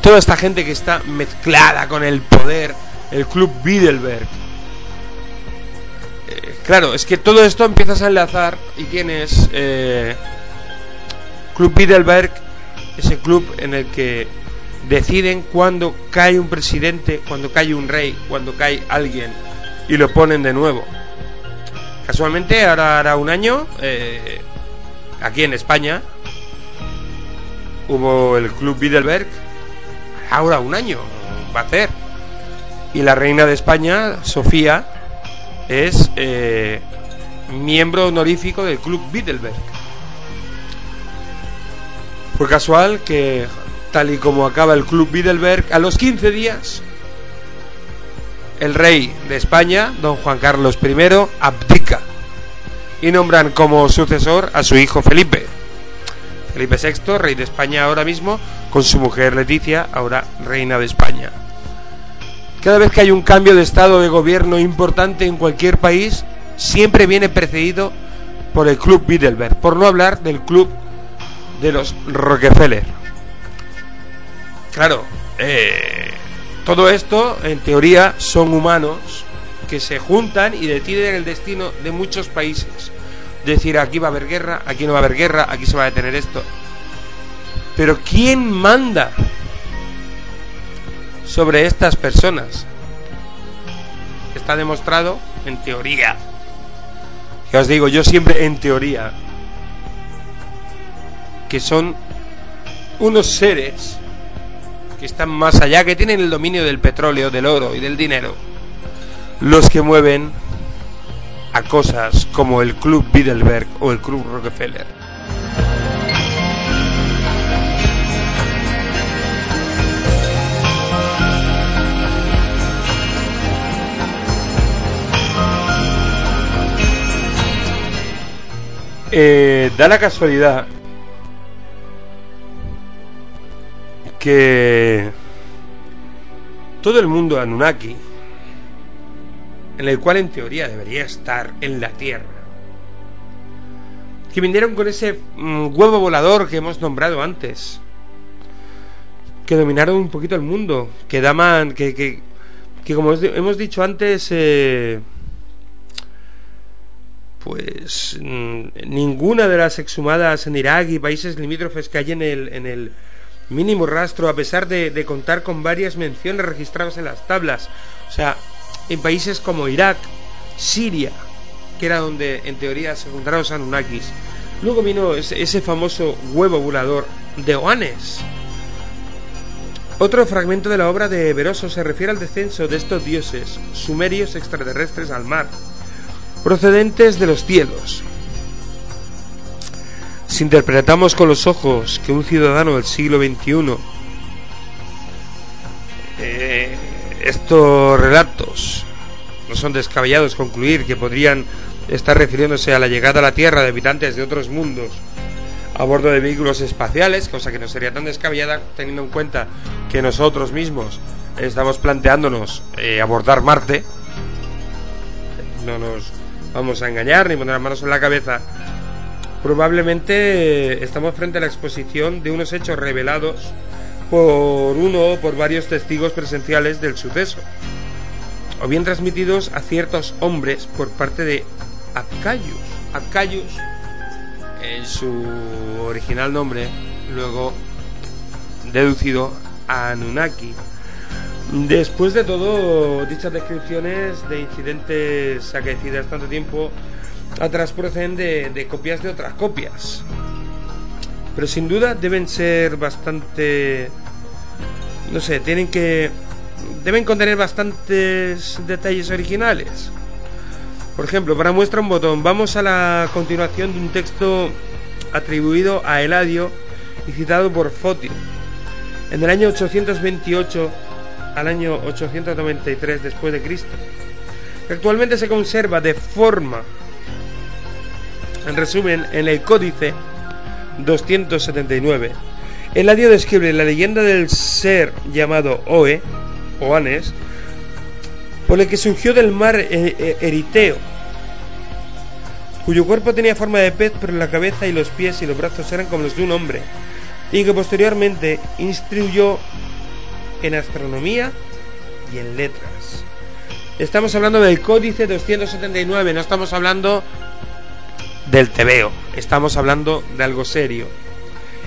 toda esta gente que está mezclada con el poder, el Club Bilderberg. Eh, claro, es que todo esto empiezas a enlazar y tienes eh, Club Bilderberg, ese club en el que deciden cuando cae un presidente, cuando cae un rey, cuando cae alguien y lo ponen de nuevo. Casualmente, ahora hará un año, eh, aquí en España, hubo el Club Bilderberg, ahora un año va a hacer. Y la reina de España, Sofía, es eh, miembro honorífico del Club Bilderberg. Fue casual que, tal y como acaba el Club Bilderberg, a los 15 días, el rey de España, don Juan Carlos I, abdica y nombran como sucesor a su hijo Felipe. Felipe VI, rey de España ahora mismo, con su mujer Leticia, ahora reina de España. Cada vez que hay un cambio de estado de gobierno importante en cualquier país, siempre viene precedido por el Club Bilderberg, por no hablar del Club de los Rockefeller. Claro, eh, todo esto, en teoría, son humanos que se juntan y deciden el destino de muchos países. Decir, aquí va a haber guerra, aquí no va a haber guerra, aquí se va a detener esto. Pero ¿quién manda sobre estas personas? Está demostrado en teoría. Ya os digo, yo siempre en teoría, que son unos seres que están más allá, que tienen el dominio del petróleo, del oro y del dinero, los que mueven a cosas como el Club Bilderberg o el Club Rockefeller. Eh, da la casualidad que todo el mundo Anunnaki, en el cual en teoría debería estar en la Tierra, que vinieron con ese mm, huevo volador que hemos nombrado antes, que dominaron un poquito el mundo, que daman, que, que, que como hemos dicho antes, eh, pues mm, ninguna de las exhumadas en Irak y países limítrofes que hay en el mínimo rastro, a pesar de, contar con varias menciones registradas en las tablas. O sea, en países como Irak, Siria, que era donde en teoría se juntaron los Anunnakis. Luego vino ese, famoso huevo volador de Oanes. Otro fragmento de la obra de Veroso se refiere al descenso de estos dioses sumerios extraterrestres al mar, procedentes de los cielos, si interpretamos con los ojos que un ciudadano del siglo XXI eh, estos relatos no son descabellados concluir que podrían estar refiriéndose a la llegada a la Tierra de habitantes de otros mundos a bordo de vehículos espaciales, cosa que no sería tan descabellada teniendo en cuenta que nosotros mismos estamos planteándonos eh, abordar Marte. No nos vamos a engañar ni poner las manos en la cabeza probablemente estamos frente a la exposición de unos hechos revelados por uno o por varios testigos presenciales del suceso, o bien transmitidos a ciertos hombres por parte de Apcayus. Apcayus, en su original nombre, luego deducido a Anunnaki. Después de todo, dichas descripciones de incidentes acaecidas tanto tiempo atrás proceden de, copias de otras copias. Pero sin duda deben ser bastante... No sé, tienen que... Deben contener bastantes detalles originales. Por ejemplo, para muestra un botón, vamos a la continuación de un texto atribuido a Eladio y citado por Fotio. En el año 828 al año 893 después de Cristo. Actualmente se conserva de forma en resumen, en el Códice 279, Eladio describe la leyenda del ser llamado Oe, o Anes, por el que surgió del mar eh, eh, Eriteo, cuyo cuerpo tenía forma de pez, pero la cabeza y los pies y los brazos eran como los de un hombre. y que posteriormente instruyó en astronomía y en letras. Estamos hablando del Códice 279, no estamos hablando del tebeo, estamos hablando de algo serio.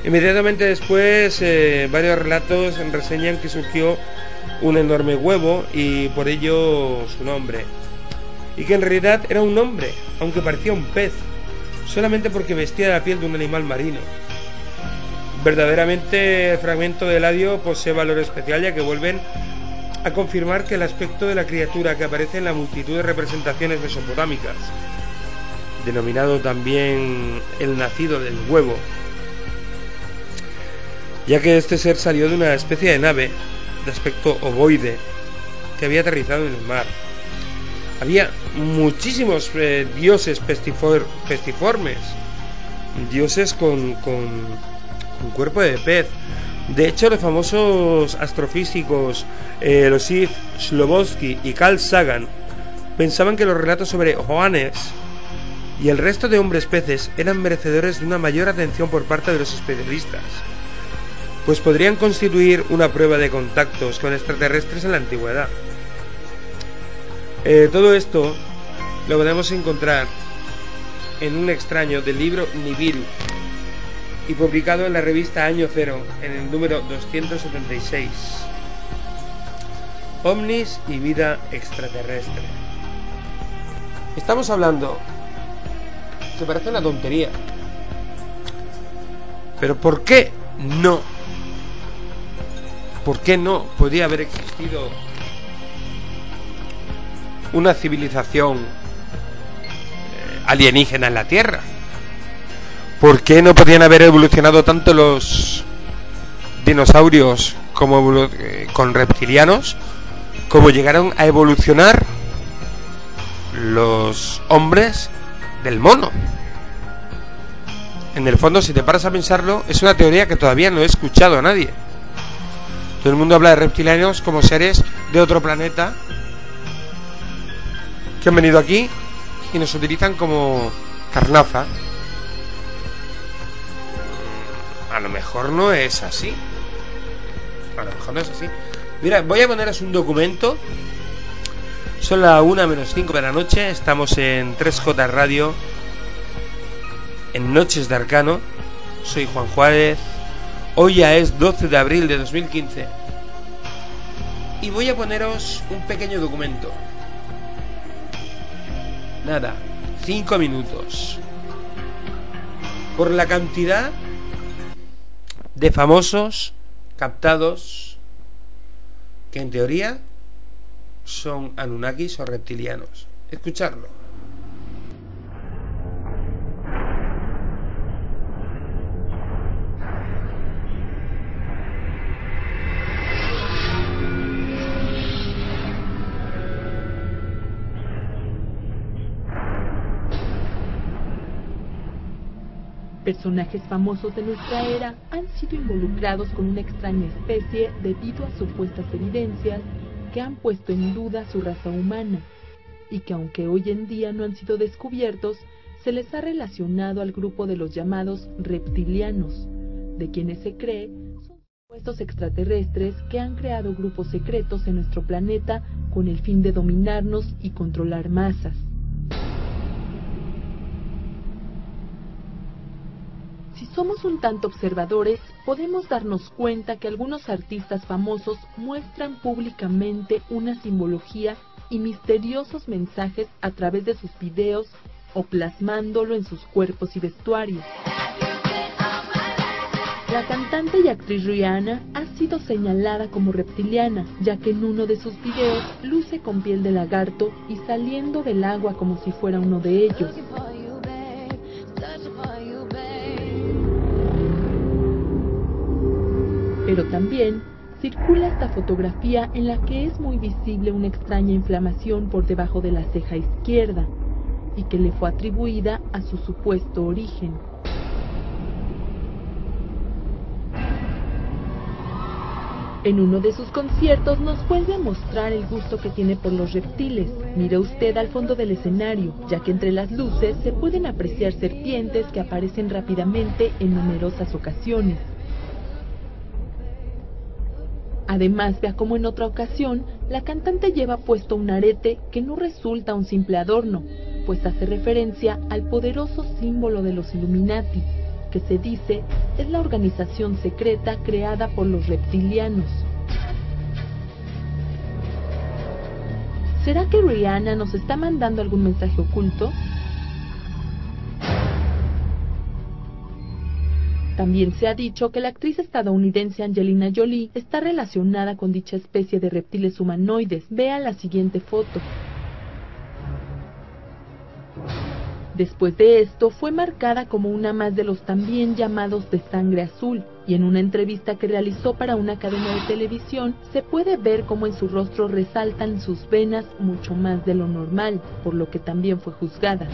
Inmediatamente después, eh, varios relatos reseñan que surgió un enorme huevo y por ello su nombre. Y que en realidad era un hombre, aunque parecía un pez, solamente porque vestía la piel de un animal marino. Verdaderamente el fragmento de ladio posee valor especial ya que vuelven a confirmar que el aspecto de la criatura que aparece en la multitud de representaciones mesopotámicas, denominado también el nacido del huevo, ya que este ser salió de una especie de nave de aspecto ovoide que había aterrizado en el mar. Había muchísimos eh, dioses pestiformes, dioses con, con, cuerpo de pez. De hecho, los famosos astrofísicos eh, Losif Slobowski y Carl Sagan pensaban que los relatos sobre Johannes y el resto de hombres peces eran merecedores de una mayor atención por parte de los especialistas pues podrían constituir una prueba de contactos con extraterrestres en la antigüedad. Eh, todo esto lo podemos encontrar en un extraño del libro Nibiru y publicado en la revista Año Cero en el número 276. Omnis y vida extraterrestre. Estamos hablando, se parece una tontería, pero ¿por qué no ¿Por qué no podía haber existido una civilización eh, alienígena en la Tierra? ¿Por qué no podían haber evolucionado tanto los dinosaurios como eh, con reptilianos como llegaron a evolucionar los hombres del mono? En el fondo, si te paras a pensarlo, es una teoría que todavía no he escuchado a nadie. Todo el mundo habla de reptilianos como seres de otro planeta que han venido aquí y nos utilizan como carnaza. A lo mejor no es así. A lo mejor no es así. Mira, voy a poneros un documento. Son las 1 menos 5 de la noche. Estamos en 3J Radio. En Noches de Arcano. Soy Juan Juárez. Hoy ya es 12 de abril de 2015 y voy a poneros un pequeño documento. Nada, 5 minutos. Por la cantidad de famosos captados que en teoría son Anunnakis o reptilianos. Escucharlo. Personajes famosos de nuestra era han sido involucrados con una extraña especie debido a supuestas evidencias que han puesto en duda su raza humana y que aunque hoy en día no han sido descubiertos, se les ha relacionado al grupo de los llamados reptilianos, de quienes se cree son supuestos extraterrestres que han creado grupos secretos en nuestro planeta con el fin de dominarnos y controlar masas. Somos un tanto observadores, podemos darnos cuenta que algunos artistas famosos muestran públicamente una simbología y misteriosos mensajes a través de sus videos o plasmándolo en sus cuerpos y vestuarios. La cantante y actriz Rihanna ha sido señalada como reptiliana, ya que en uno de sus videos luce con piel de lagarto y saliendo del agua como si fuera uno de ellos. Pero también circula esta fotografía en la que es muy visible una extraña inflamación por debajo de la ceja izquierda y que le fue atribuida a su supuesto origen. En uno de sus conciertos nos vuelve a mostrar el gusto que tiene por los reptiles. Mire usted al fondo del escenario, ya que entre las luces se pueden apreciar serpientes que aparecen rápidamente en numerosas ocasiones. Además, vea como en otra ocasión, la cantante lleva puesto un arete que no resulta un simple adorno, pues hace referencia al poderoso símbolo de los Illuminati, que se dice es la organización secreta creada por los reptilianos. ¿Será que Rihanna nos está mandando algún mensaje oculto? También se ha dicho que la actriz estadounidense Angelina Jolie está relacionada con dicha especie de reptiles humanoides. Vea la siguiente foto. Después de esto, fue marcada como una más de los también llamados de sangre azul, y en una entrevista que realizó para una cadena de televisión, se puede ver cómo en su rostro resaltan sus venas mucho más de lo normal, por lo que también fue juzgada.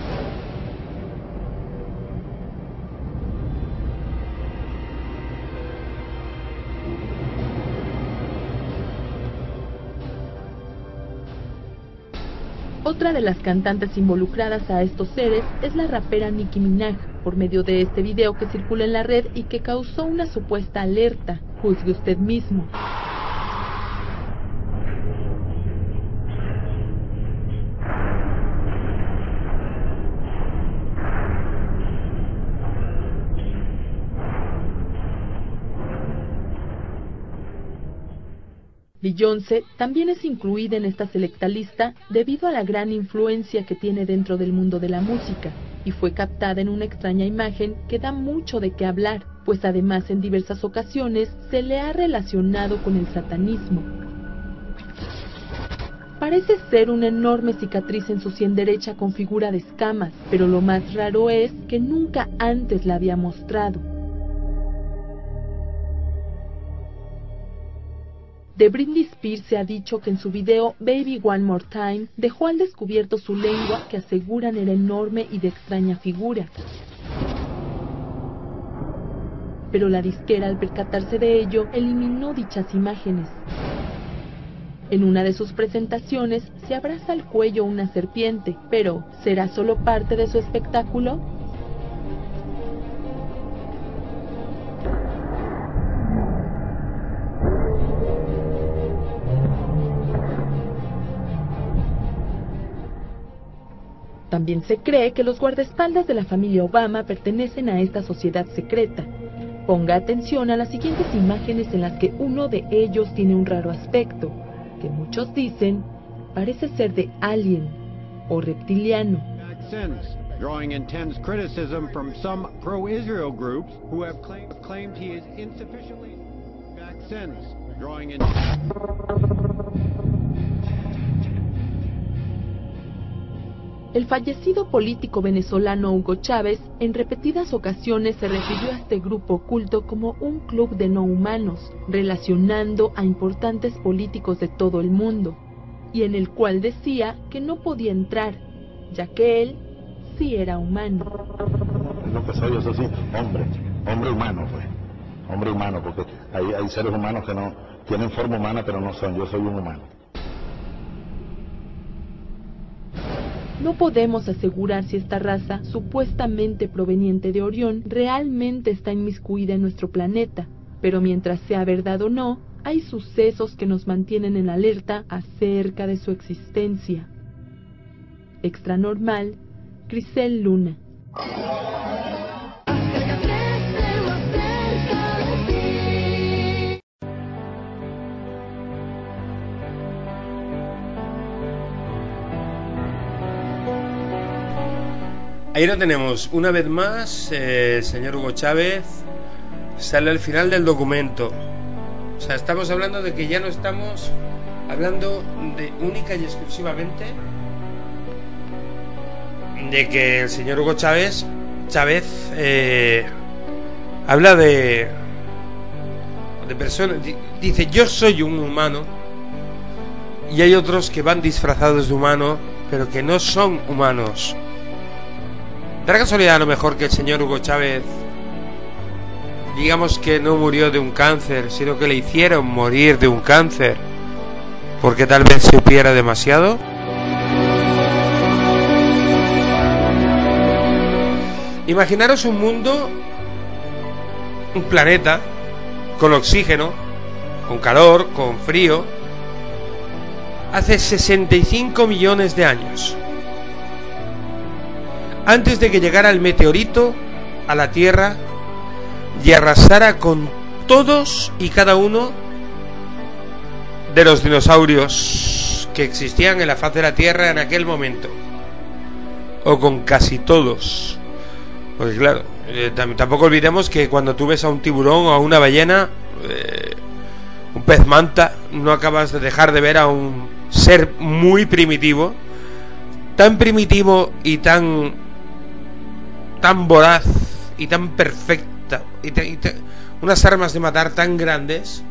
Otra de las cantantes involucradas a estos seres es la rapera Nicki Minaj, por medio de este video que circula en la red y que causó una supuesta alerta. Juzgue usted mismo. Beyoncé también es incluida en esta selecta lista debido a la gran influencia que tiene dentro del mundo de la música y fue captada en una extraña imagen que da mucho de qué hablar, pues además en diversas ocasiones se le ha relacionado con el satanismo. Parece ser una enorme cicatriz en su sien derecha con figura de escamas, pero lo más raro es que nunca antes la había mostrado. De Britney Spears se ha dicho que en su video Baby One More Time dejó al descubierto su lengua que aseguran era enorme y de extraña figura. Pero la disquera al percatarse de ello eliminó dichas imágenes. En una de sus presentaciones se abraza al cuello una serpiente, pero ¿será solo parte de su espectáculo? También se cree que los guardaespaldas de la familia Obama pertenecen a esta sociedad secreta. Ponga atención a las siguientes imágenes en las que uno de ellos tiene un raro aspecto, que muchos dicen parece ser de alien o reptiliano. El fallecido político venezolano Hugo Chávez en repetidas ocasiones se refirió a este grupo oculto como un club de no humanos, relacionando a importantes políticos de todo el mundo, y en el cual decía que no podía entrar, ya que él sí era humano. Lo que soy, eso sí, hombre, hombre humano, pues, hombre humano, porque hay seres humanos que no tienen forma humana, pero no son, yo soy un humano. No podemos asegurar si esta raza, supuestamente proveniente de Orión, realmente está inmiscuida en nuestro planeta, pero mientras sea verdad o no, hay sucesos que nos mantienen en alerta acerca de su existencia. Extra normal, Crisel Luna. Ahí lo tenemos. Una vez más, eh, señor Hugo Chávez sale al final del documento. O sea, estamos hablando de que ya no estamos hablando de única y exclusivamente de que el señor Hugo Chávez Chávez eh, habla de de personas dice yo soy un humano y hay otros que van disfrazados de humano pero que no son humanos ¿Dará casualidad a lo mejor que el señor Hugo Chávez, digamos que no murió de un cáncer, sino que le hicieron morir de un cáncer? Porque tal vez supiera demasiado. Imaginaros un mundo, un planeta, con oxígeno, con calor, con frío, hace 65 millones de años. Antes de que llegara el meteorito a la Tierra y arrasara con todos y cada uno de los dinosaurios que existían en la faz de la Tierra en aquel momento. O con casi todos. Porque claro, eh, tampoco olvidemos que cuando tú ves a un tiburón o a una ballena, eh, un pez manta, no acabas de dejar de ver a un ser muy primitivo, tan primitivo y tan tan voraz y tan perfecta y, unas armas de matar tan grandes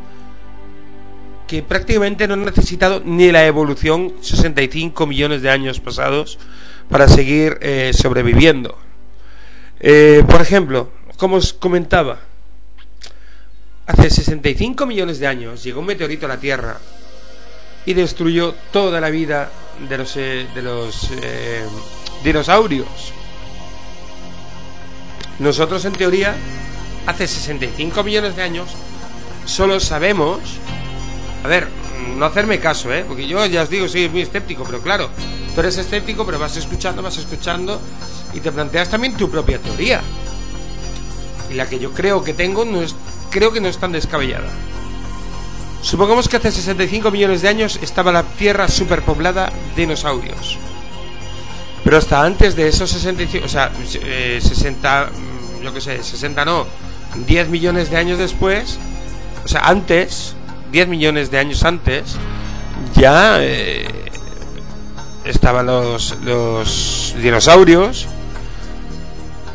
que prácticamente no han necesitado ni la evolución 65 millones de años pasados para seguir eh, sobreviviendo. Eh, por ejemplo, como os comentaba, hace 65 millones de años llegó un meteorito a la Tierra y destruyó toda la vida de los, eh, de los dinosaurios. Nosotros, en teoría, hace 65 millones de años, solo sabemos a ver, no hacerme caso, ¿eh? Porque yo ya os digo, soy muy escéptico, pero claro, tú eres escéptico, pero vas escuchando, vas escuchando y te planteas también tu propia teoría. Y la que yo creo que tengo no es, creo que no es tan descabellada. Supongamos que hace 65 millones de años estaba la Tierra superpoblada de dinosaurios. Pero hasta antes de esos 65, o sea, 60, eh, yo qué sé, 60 no, 10 millones de años después, o sea, antes, 10 millones de años antes, ya eh, estaban los, los dinosaurios.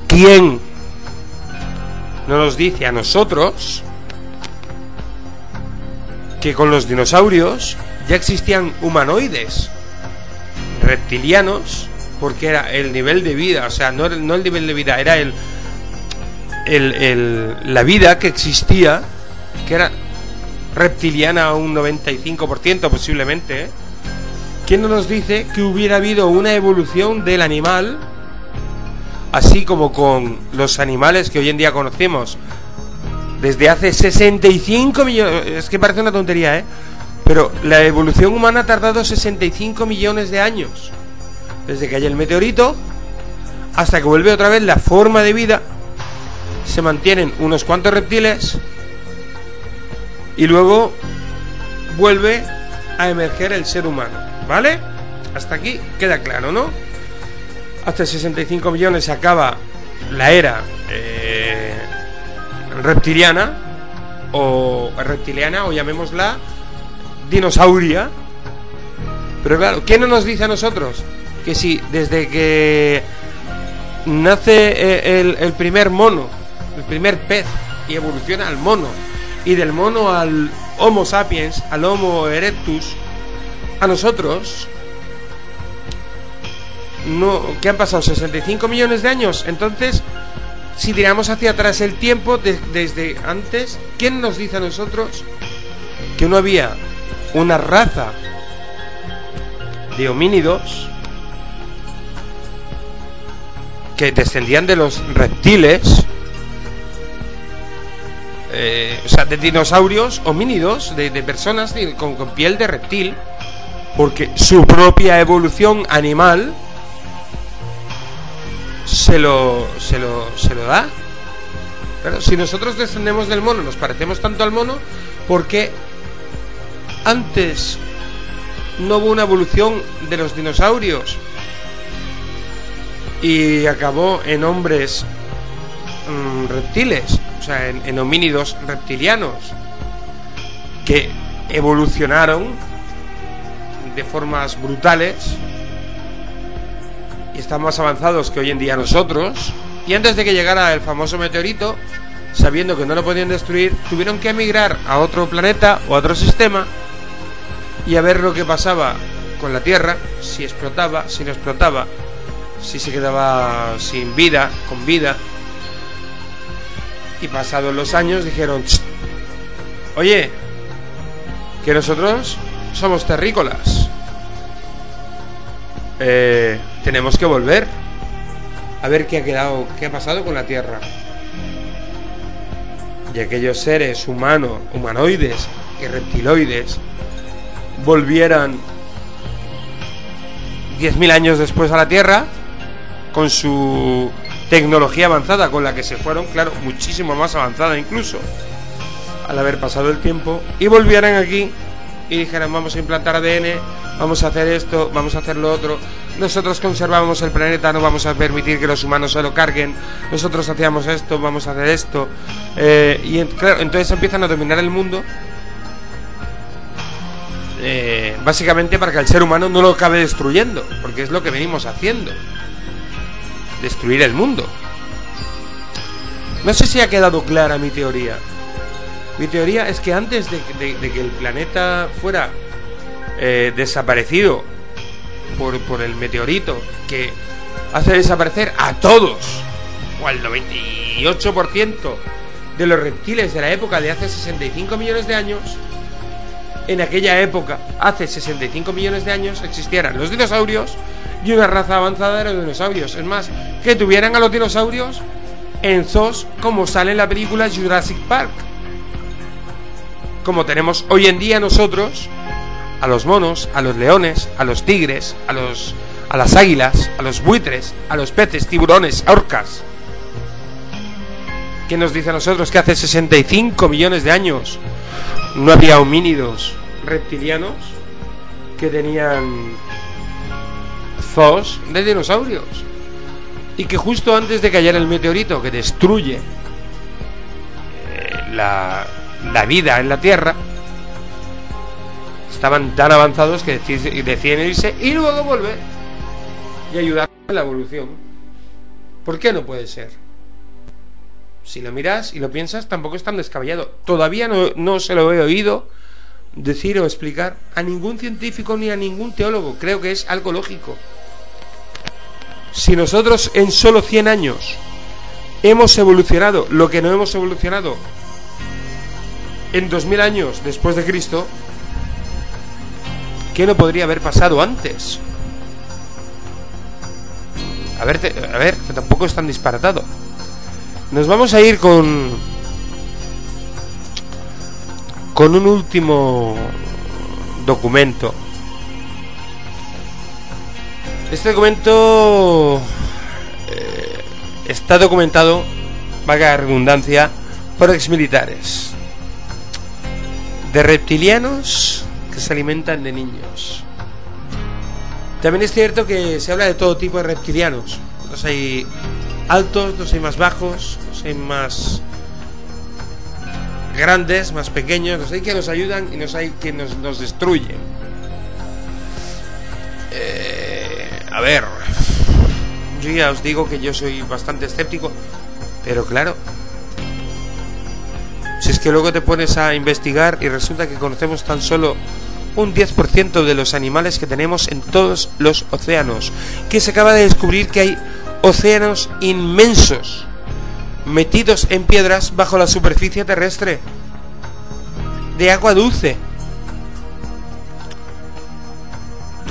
¿Quién no nos dice a nosotros que con los dinosaurios ya existían humanoides reptilianos? Porque era el nivel de vida, o sea, no, no el nivel de vida, era el, el, la vida que existía, que era reptiliana un 95% posiblemente, ¿eh? ¿quién no nos dice que hubiera habido una evolución del animal, así como con los animales que hoy en día conocemos, desde hace 65 millones, es que parece una tontería, ¿eh? Pero la evolución humana ha tardado 65 millones de años, desde que hay el meteorito hasta que vuelve otra vez la forma de vida, se mantienen unos cuantos reptiles, y luego vuelve a emerger el ser humano, ¿vale? Hasta aquí queda claro, ¿no? Hasta 65 millones se acaba la era eh, reptiliana o reptiliana o llamémosla dinosauria. Pero claro, ¿qué no nos dice a nosotros? Que si desde que nace eh, el primer mono, el primer pez y evoluciona al mono, y del mono al Homo sapiens, al Homo erectus, a nosotros, no, ¿qué han pasado? ¿65 millones de años? Entonces, si tiramos hacia atrás el tiempo, desde antes, ¿quién nos dice a nosotros que no había una raza de homínidos que descendían de los reptiles eh, o sea, de dinosaurios homínidos, de, de personas con, piel de reptil, porque su propia evolución animal se lo, se lo, se lo da. Pero si nosotros descendemos del mono, nos parecemos tanto al mono, porque antes no hubo una evolución de los dinosaurios y acabó en hombres mm, reptiles sea, en, homínidos reptilianos que evolucionaron de formas brutales y están más avanzados que hoy en día nosotros. Y antes de que llegara el famoso meteorito, sabiendo que no lo podían destruir, tuvieron que emigrar a otro planeta o a otro sistema y a ver lo que pasaba con la Tierra, si explotaba, si no explotaba, si se quedaba sin vida, con vida, y pasados los años dijeron, oye, que nosotros somos terrícolas. Eh, tenemos que volver a ver qué ha quedado, qué ha pasado con la Tierra. Y aquellos seres humanos, humanoides, que reptiloides volvieran 10.000 años después a la Tierra con su tecnología avanzada con la que se fueron, claro, muchísimo más avanzada incluso, al haber pasado el tiempo, y volvieran aquí y dijeran vamos a implantar ADN, vamos a hacer esto, vamos a hacer lo otro, nosotros conservamos el planeta, no vamos a permitir que los humanos se lo carguen, nosotros hacíamos esto, vamos a hacer esto, eh, y claro, entonces empiezan a dominar el mundo. Eh, básicamente para que el ser humano no lo acabe destruyendo, porque es lo que venimos haciendo destruir el mundo. No sé si ha quedado clara mi teoría. Mi teoría es que antes de, que el planeta fuera eh, desaparecido por, por el meteorito que hace desaparecer a todos, o al 98% de los reptiles de la época de hace 65 millones de años, en aquella época, hace 65 millones de años, existieran los dinosaurios y una raza avanzada de los dinosaurios. Es más, que tuvieran a los dinosaurios en zoos como sale en la película Jurassic Park. Como tenemos hoy en día nosotros a los monos, a los leones, a los tigres, a los a las águilas, a los buitres, a los peces, tiburones, orcas. ¿Qué nos dice a nosotros que hace 65 millones de años no había homínidos reptilianos que tenían de dinosaurios. Y que justo antes de cayera el meteorito que destruye eh, la, la vida en la Tierra, estaban tan avanzados que deciden irse y luego volver y ayudar a la evolución. ¿Por qué no puede ser? Si lo miras y lo piensas, tampoco es tan descabellado. Todavía no, no se lo he oído decir o explicar a ningún científico ni a ningún teólogo. Creo que es algo lógico. Si nosotros en solo 100 años hemos evolucionado lo que no hemos evolucionado en 2000 años después de Cristo, ¿qué no podría haber pasado antes? A ver, a ver, que tampoco es tan disparatado. Nos vamos a ir con con un último documento este documento eh, está documentado, vaga redundancia, por exmilitares. De reptilianos que se alimentan de niños. También es cierto que se habla de todo tipo de reptilianos. Los hay altos, los hay más bajos, los hay más grandes, más pequeños, los hay que nos ayudan y los hay que nos, nos destruyen. Eh, a ver, yo ya os digo que yo soy bastante escéptico, pero claro, si es que luego te pones a investigar y resulta que conocemos tan solo un 10% de los animales que tenemos en todos los océanos, que se acaba de descubrir que hay océanos inmensos metidos en piedras bajo la superficie terrestre de agua dulce.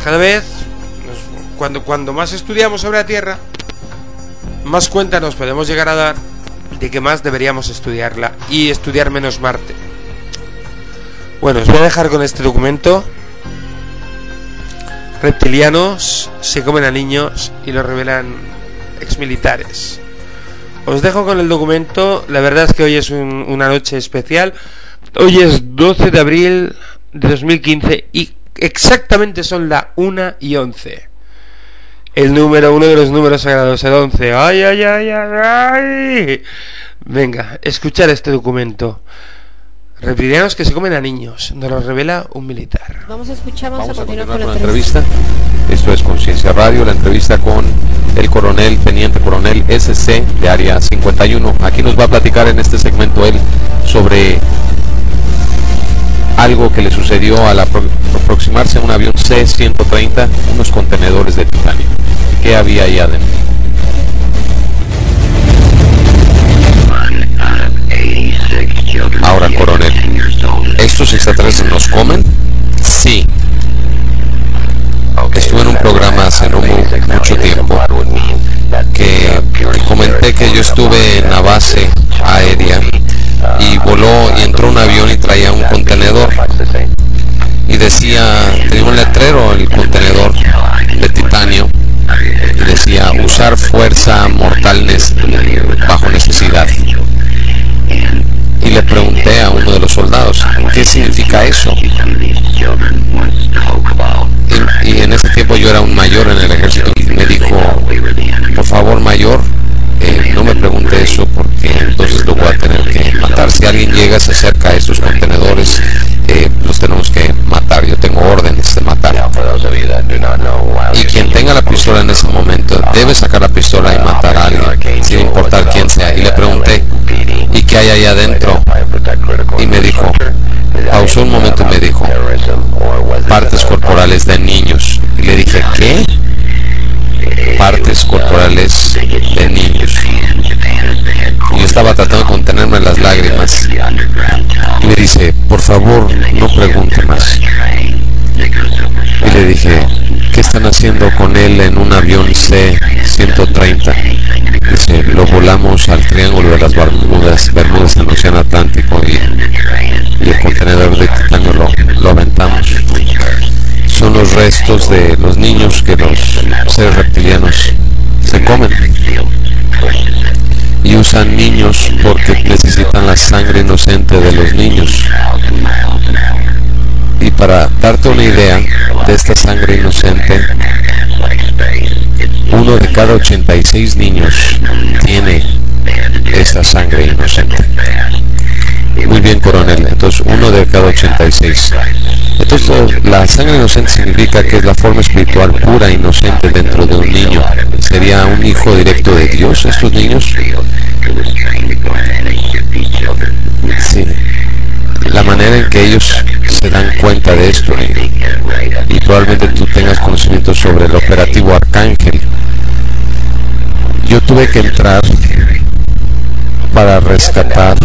Cada vez cuando, cuando más estudiamos sobre la Tierra, más cuenta nos podemos llegar a dar de que más deberíamos estudiarla y estudiar menos Marte. Bueno, os voy a dejar con este documento. Reptilianos se comen a niños y lo revelan exmilitares. Os dejo con el documento. La verdad es que hoy es una noche especial. Hoy es 12 de abril de 2015 y exactamente son la 1 y 11 el número, uno de los números sagrados, el 11. ¡Ay, ay, ay, ay! ay! Venga, escuchar este documento. Reptilianos que se comen a niños, nos lo revela un militar. Vamos a escuchar, vamos, a, continuar, con la entrevista. Esto es Conciencia Radio, la entrevista con el coronel, teniente coronel SC de Área 51. Aquí nos va a platicar en este segmento él sobre algo que le sucedió al aproximarse a un avión C-130, unos contenedores de titanio. ¿Qué había ahí adentro? Ahora, coronel, ¿estos extraterrestres nos comen? Sí. Estuve en un programa hace no mucho tiempo que comenté que yo estuve en la base aérea y voló y entró un avión y traía un contenedor decía, tenía un letrero el contenedor de titanio y decía usar fuerza mortal bajo necesidad. Y le pregunté a uno de los soldados, ¿qué significa eso? Y, en ese tiempo yo era un mayor en el ejército momento debe sacar la pistola y matar a alguien, sin importar quién sea. Y le pregunté, ¿y qué hay ahí adentro? Y me dijo, pausó un momento y me dijo, partes corporales de niños. Y le dije, ¿qué? Partes corporales de niños. Y yo estaba tratando de contenerme las lágrimas. Y me dice, por favor, no pregunte más. Y le dije, ¿qué están haciendo con él en un avión C-130? Dice, lo volamos al Triángulo de las Bermudas, Bermudas en el Océano Atlántico y, el contenedor de titanio lo, lo aventamos. Son los restos de los niños que los seres reptilianos se comen y usan niños porque necesitan la sangre inocente de los niños. Y para darte una idea de esta sangre inocente, de cada 86 niños tiene esta sangre inocente. Muy bien, coronel. Entonces, uno de cada 86. Entonces, la sangre inocente significa que es la forma espiritual pura, inocente dentro de un niño. ¿Sería un hijo directo de Dios estos niños? Sí. La manera en que ellos se dan cuenta de esto y, probablemente tú tengas conocimiento sobre el operativo Arcángel. Tuve que entrar para rescatar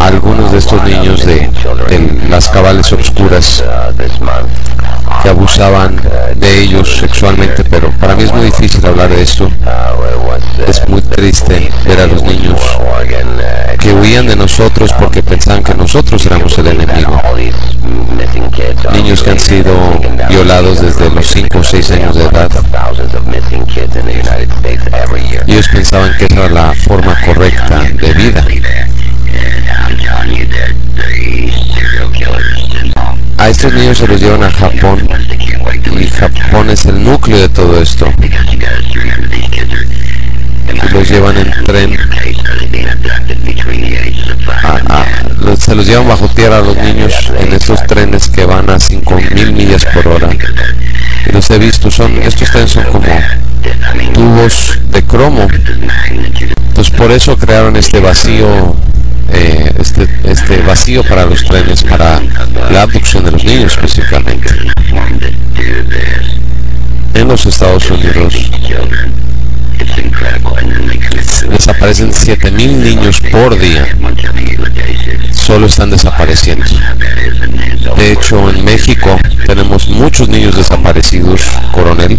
a algunos de estos niños de, las cabales oscuras que abusaban de ellos sexualmente, pero para mí es muy difícil hablar de esto. Es muy triste ver a los niños que huían de nosotros porque pensaban que nosotros éramos el enemigo. Niños que han sido violados desde los 5 o 6 años de edad. Pensaban que era la forma correcta de vida. A estos niños se los llevan a Japón y Japón es el núcleo de todo esto. Los llevan en tren. se los llevan bajo tierra a los niños en estos trenes que van a 5.000 millas por hora. Y los he visto, son, estos trenes son como de cromo. Pues por eso crearon este vacío eh, este, este vacío para los trenes, para la abducción de los niños específicamente. En los Estados Unidos desaparecen 7.000 niños por día. Solo están desapareciendo. De hecho, en México tenemos muchos niños desaparecidos, coronel.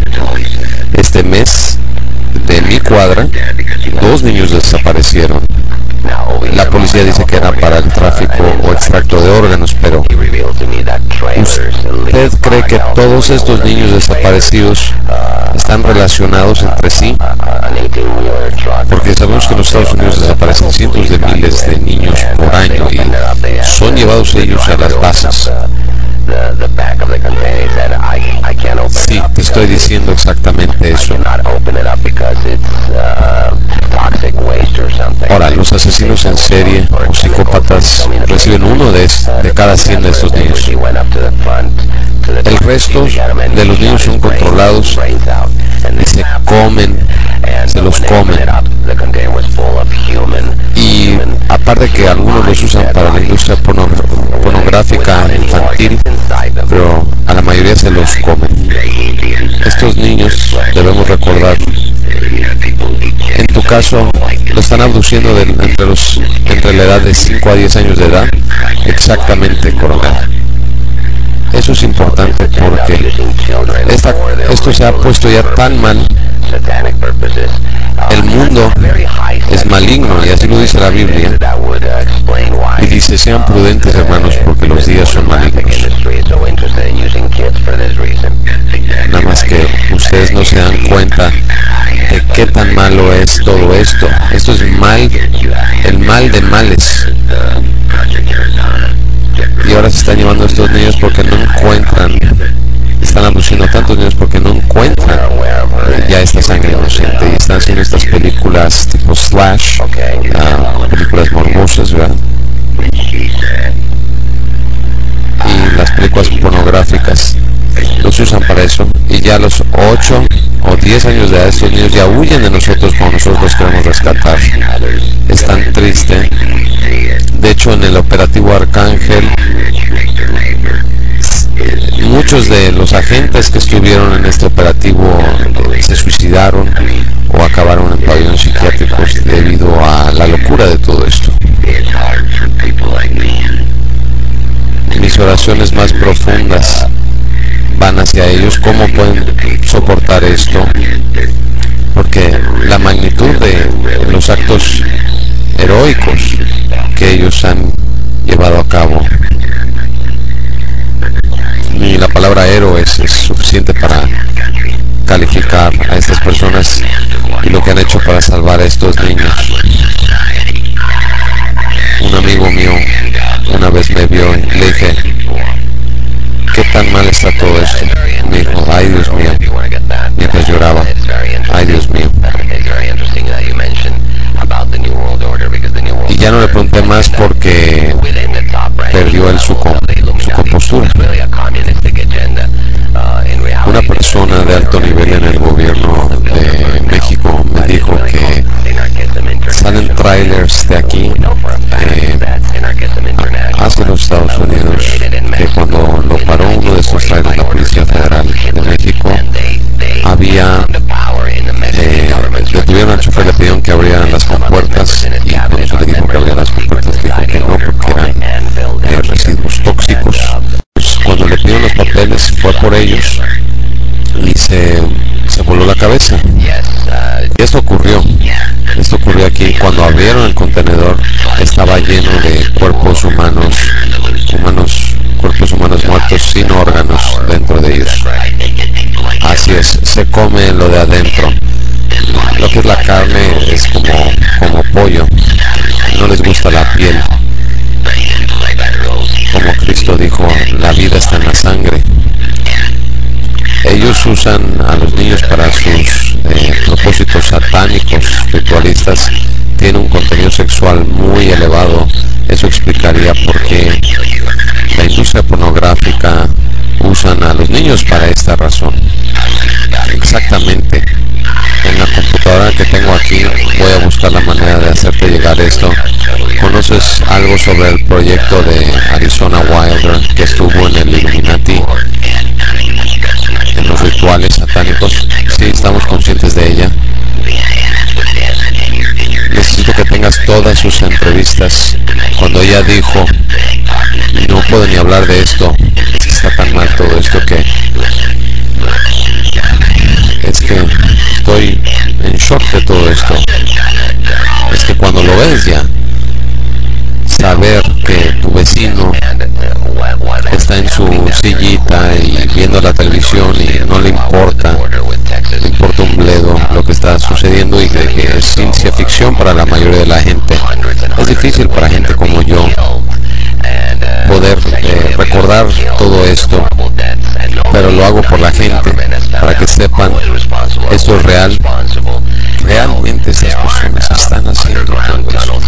Este mes de mi cuadra, dos niños desaparecieron la policía dice que era para el tráfico o extracto de órganos, pero ¿usted cree que todos estos niños desaparecidos están relacionados entre sí? Porque sabemos que en los Estados Unidos desaparecen cientos de miles de niños por año y son llevados ellos a las bases. Sí, te estoy diciendo exactamente eso. Ahora, los asesinos en serie o psicópatas reciben uno de, de cada 100 de estos niños. El resto de los niños son controlados y se comen, se los comen. Y aparte que algunos los usan para la industria pornográfica infantil, pero a la mayoría se los comen. Estos niños debemos recordar en tu caso, lo están abduciendo entre, los, entre la edad de 5 a 10 años de edad. Exactamente, coronel. Eso es importante porque esto se ha puesto ya tan mal. El mundo es maligno y así lo dice la Biblia. Y dice, sean prudentes hermanos porque los días son malignos. Nada más que ustedes no se dan cuenta de qué tan malo es todo esto. Esto es mal, el mal de males. Y ahora se están llevando a estos niños porque no encuentran, están abduciendo a tantos niños porque no encuentran ya esta sangre haciendo estas películas tipo slash, uh, películas morbosas, ¿verdad? Y las películas pornográficas los usan para eso y ya a los 8 o 10 años de edad estos niños ya huyen de nosotros cuando nosotros los queremos rescatar. Es tan triste. De hecho en el operativo Arcángel muchos de los agentes que estuvieron en este operativo eh, se suicidaron o acabaron en pabellones psiquiátricos debido a la locura de todo esto. Mis oraciones más profundas van hacia ellos, cómo pueden soportar esto, porque la magnitud de los actos heroicos que ellos han llevado a cabo ni la palabra héroes es suficiente para calificar a estas personas y lo que han hecho para salvar a estos niños. Un amigo mío una vez me vio y le dije, ¿qué tan mal está todo esto? Me dijo, ay Dios mío, mientras lloraba, ay Dios mío. Y ya no le pregunté más porque alto nivel en el gobierno de México me dijo que salen trailers de aquí eh, hacia los Estados Unidos que cuando lo paró uno de estos trailers la Policía Federal de México había eh, detuvieron al chofer le pidieron que abrieran las compuertas y cuando se le dijo que abrieran las compuertas dijo que no porque eran eh, residuos tóxicos. Pues cuando le pidieron los papeles fue por ellos abrieron el contenedor estaba lleno de cuerpos humanos humanos cuerpos humanos muertos sin órganos dentro de ellos. Así es se come lo de adentro. Lo que es la carne es como como pollo no les gusta la piel. Como Cristo dijo la vida está en la sangre ellos usan a los niños para sus eh, propósitos satánicos, ritualistas, tienen un contenido sexual muy elevado. Eso explicaría por qué la industria pornográfica usan a los niños para esta razón. Exactamente. En la computadora que tengo aquí voy a buscar la manera de hacerte llegar esto. ¿Conoces algo sobre el proyecto de Arizona Wilder que estuvo en el Illuminati? en los rituales satánicos, sí estamos conscientes todas sus entrevistas. Cuando ella dijo, no puedo ni hablar de esto, está tan mal todo esto que es que estoy en shock de todo esto. Es que cuando lo ves ya, saber que tu vecino está en su sillita y viendo la televisión y no le importa, le importa un bledo lo que está sucediendo y que, es ciencia ficción para la mayoría de la gente. Es difícil para gente como yo poder eh, recordar todo esto, pero lo hago por la gente, para que sepan, esto es real, realmente estas personas están haciendo todo esto.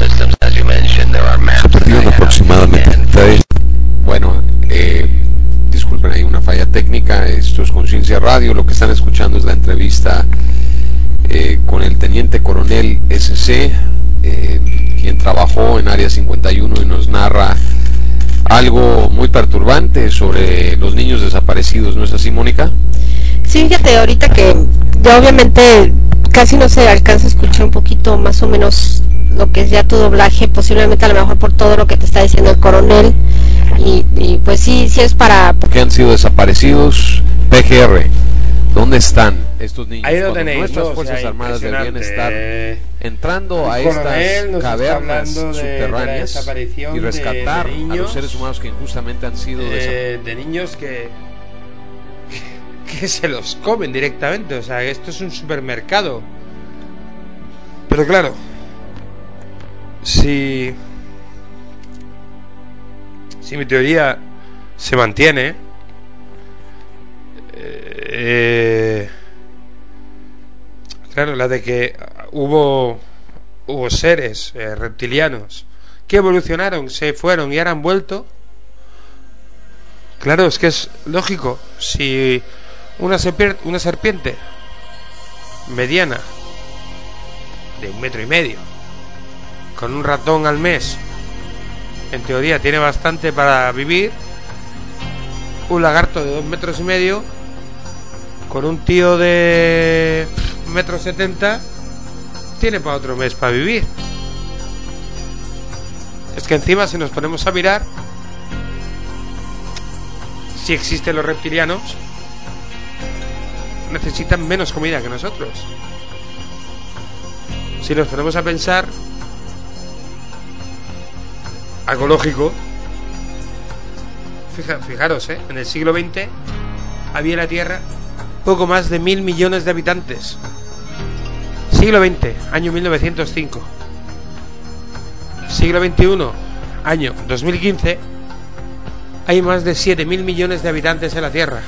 Se perdieron aproximadamente tres. Bueno, eh, disculpen, hay una falla técnica. Esto es Conciencia Radio. Lo que están escuchando es la entrevista eh, con el teniente coronel SC, desaparecidos, ¿no es así, Mónica? Sí, fíjate, ahorita que ya obviamente casi no se alcanza a escuchar un poquito más o menos lo que es ya tu doblaje, posiblemente a lo mejor por todo lo que te está diciendo el coronel. Y, pues sí, sí es para... Que han sido desaparecidos, PGR, ¿dónde están estos niños? Ahí lo tenéis, nuestras Fuerzas Armadas deberían estar entrando a estas cavernas subterráneas y rescatar a los seres humanos que injustamente han sido de, de niños que que se los comen directamente. O sea, esto es un supermercado. Pero claro, si. Si mi teoría se mantiene. Eh, claro, la de que hubo. Hubo seres eh, reptilianos que evolucionaron, se fueron y ahora han vuelto. Claro, es que es lógico. Si una, una serpiente mediana de un metro y medio con un ratón al mes. En teoría tiene bastante para vivir. Un lagarto de dos metros y medio con un tío de metro setenta tiene para otro mes para vivir. Es que encima si nos ponemos a mirar si existen los reptilianos necesitan menos comida que nosotros. Si nos ponemos a pensar, algo lógico, fijaros, ¿eh? en el siglo XX había en la Tierra poco más de mil millones de habitantes. Siglo XX, año 1905. Siglo XXI, año 2015, hay más de 7 mil millones de habitantes en la Tierra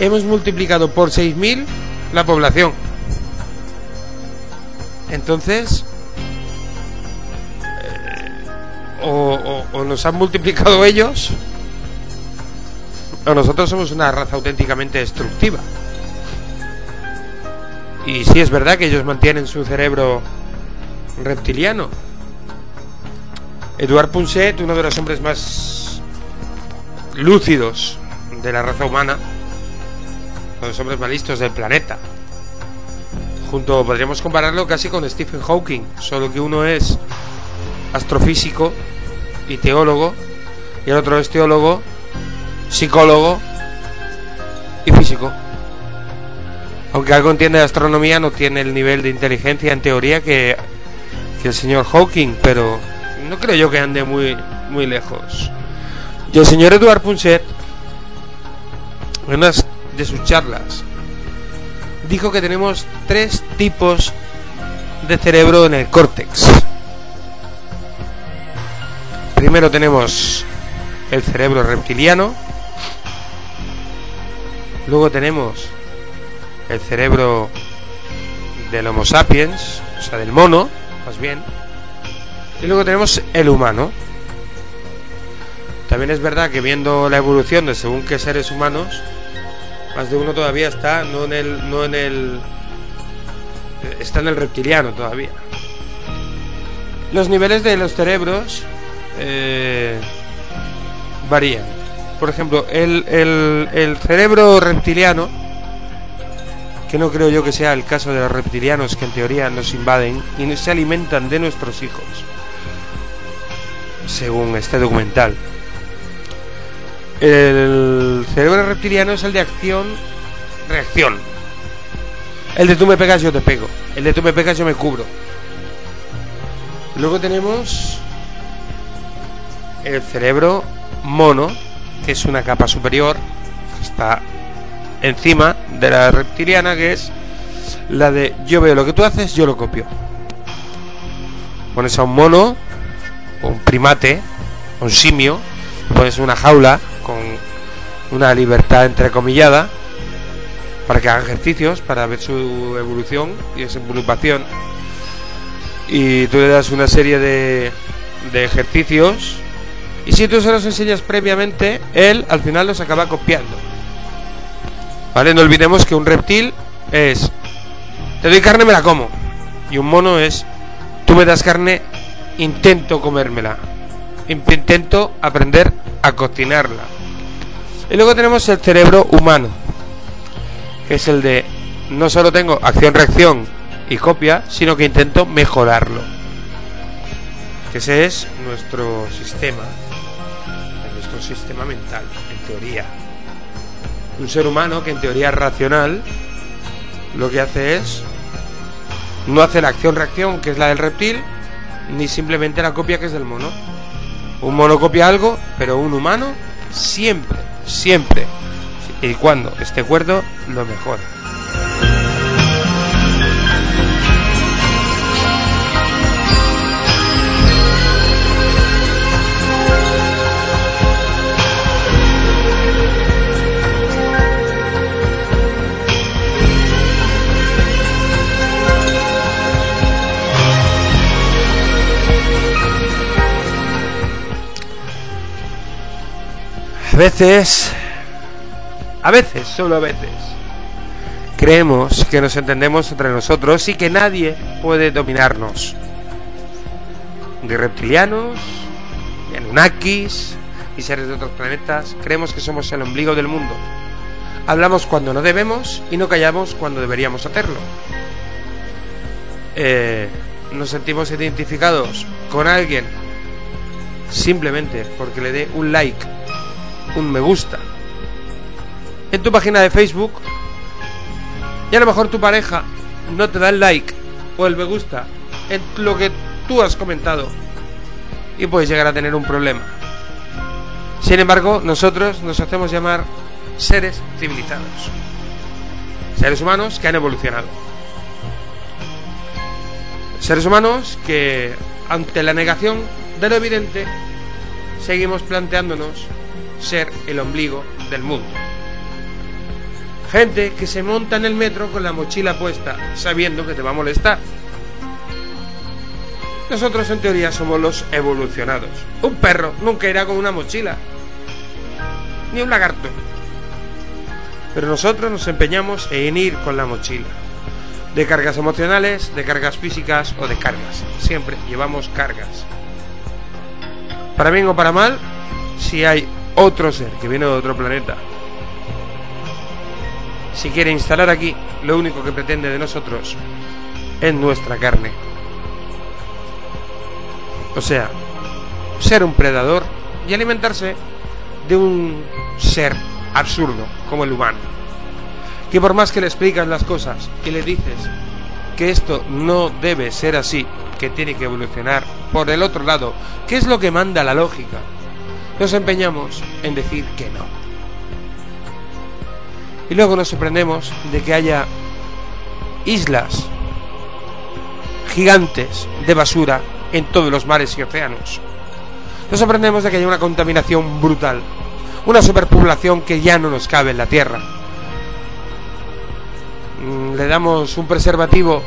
hemos multiplicado por 6.000 la población. Entonces, eh, o, nos han multiplicado ellos, o nosotros somos una raza auténticamente destructiva. Y sí es verdad que ellos mantienen su cerebro reptiliano. Eduard Punset, uno de los hombres más lúcidos de la raza humana, los hombres más listos del planeta. Junto, podríamos compararlo casi con Stephen Hawking, solo que uno es astrofísico y teólogo, y el otro es teólogo, psicólogo y físico. Aunque algo entiende de astronomía, no tiene el nivel de inteligencia en teoría que, que el señor Hawking, pero no creo yo que ande muy, muy lejos. Y el señor Eduard Punset, en unas de sus charlas, dijo que tenemos tres tipos de cerebro en el córtex. Primero tenemos el cerebro reptiliano, luego tenemos el cerebro del Homo sapiens, o sea, del mono, más bien, y luego tenemos el humano. También es verdad que viendo la evolución de según qué seres humanos, más de uno todavía está, no en el, no en el, está en el reptiliano todavía. Los niveles de los cerebros eh, varían. Por ejemplo, el, el, el cerebro reptiliano, que no creo yo que sea el caso de los reptilianos que en teoría nos invaden y se alimentan de nuestros hijos, según este documental. El cerebro reptiliano es el de acción, reacción. El de tú me pegas, yo te pego. El de tú me pegas, yo me cubro. Luego tenemos el cerebro mono, que es una capa superior, está encima de la reptiliana, que es la de yo veo lo que tú haces, yo lo copio. Pones a un mono, un primate, un simio, pones una jaula con una libertad entrecomillada para que haga ejercicios, para ver su evolución y desenvolupación. Y tú le das una serie de, de ejercicios y si tú se los enseñas previamente, él al final los acaba copiando. ¿Vale? No olvidemos que un reptil es, te doy carne, me la como. Y un mono es, tú me das carne, intento comérmela. Intento aprender a cocinarla. Y luego tenemos el cerebro humano, que es el de no solo tengo acción-reacción y copia, sino que intento mejorarlo. Que ese es nuestro sistema, nuestro sistema mental, en teoría. Un ser humano que en teoría es racional, lo que hace es no hace la acción-reacción, que es la del reptil, ni simplemente la copia, que es del mono. Un mono copia algo, pero un humano siempre, siempre y cuando esté cuerdo, lo mejor. A veces, a veces, solo a veces, creemos que nos entendemos entre nosotros y que nadie puede dominarnos. De reptilianos, de Anunnakis y seres de otros planetas, creemos que somos el ombligo del mundo. Hablamos cuando no debemos y no callamos cuando deberíamos hacerlo. Eh, nos sentimos identificados con alguien simplemente porque le dé un like un me gusta en tu página de Facebook y a lo mejor tu pareja no te da el like o el me gusta en lo que tú has comentado y puedes llegar a tener un problema. Sin embargo, nosotros nos hacemos llamar seres civilizados. Seres humanos que han evolucionado. Seres humanos que, ante la negación de lo evidente, seguimos planteándonos ser el ombligo del mundo. Gente que se monta en el metro con la mochila puesta, sabiendo que te va a molestar. Nosotros en teoría somos los evolucionados. Un perro nunca irá con una mochila. Ni un lagarto. Pero nosotros nos empeñamos en ir con la mochila. De cargas emocionales, de cargas físicas o de cargas. Siempre llevamos cargas. Para bien o para mal, si hay otro ser que viene de otro planeta, si quiere instalar aquí, lo único que pretende de nosotros es nuestra carne. O sea, ser un predador y alimentarse de un ser absurdo como el humano. Que por más que le explicas las cosas y le dices que esto no debe ser así, que tiene que evolucionar por el otro lado, ¿qué es lo que manda la lógica? Nos empeñamos en decir que no. Y luego nos sorprendemos de que haya islas gigantes de basura en todos los mares y océanos. Nos sorprendemos de que haya una contaminación brutal, una superpoblación que ya no nos cabe en la Tierra. Mm, le damos un preservativo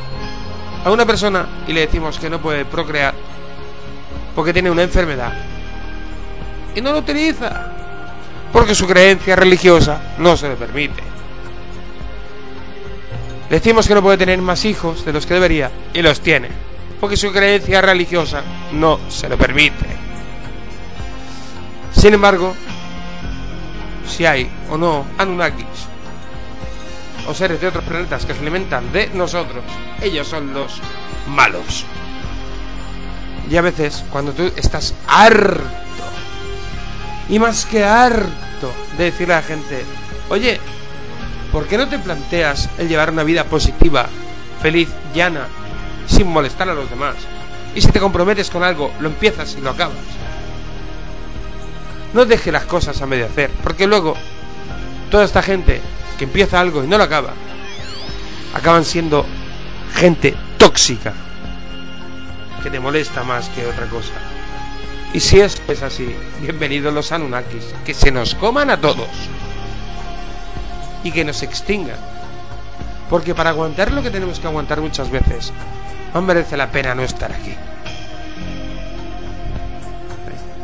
a una persona y le decimos que no puede procrear porque tiene una enfermedad y no lo utiliza porque su creencia religiosa no se le permite. Decimos que no puede tener más hijos de los que debería y los tiene porque su creencia religiosa no se lo permite. Sin embargo, si hay o no Anunnakis o seres de otros planetas que se alimentan de nosotros, ellos son los malos. Y a veces, cuando tú estás harto y más que harto de decirle a la gente, oye, ¿por qué no te planteas el llevar una vida positiva, feliz, llana, sin molestar a los demás? Y si te comprometes con algo, lo empiezas y lo acabas. No deje las cosas a medio hacer, porque luego toda esta gente que empieza algo y no lo acaba, acaban siendo gente tóxica, que te molesta más que otra cosa. Y si esto es así, bienvenidos los Anunnakis, que se nos coman a todos y que nos extingan. Porque para aguantar lo que tenemos que aguantar muchas veces, no merece la pena no estar aquí.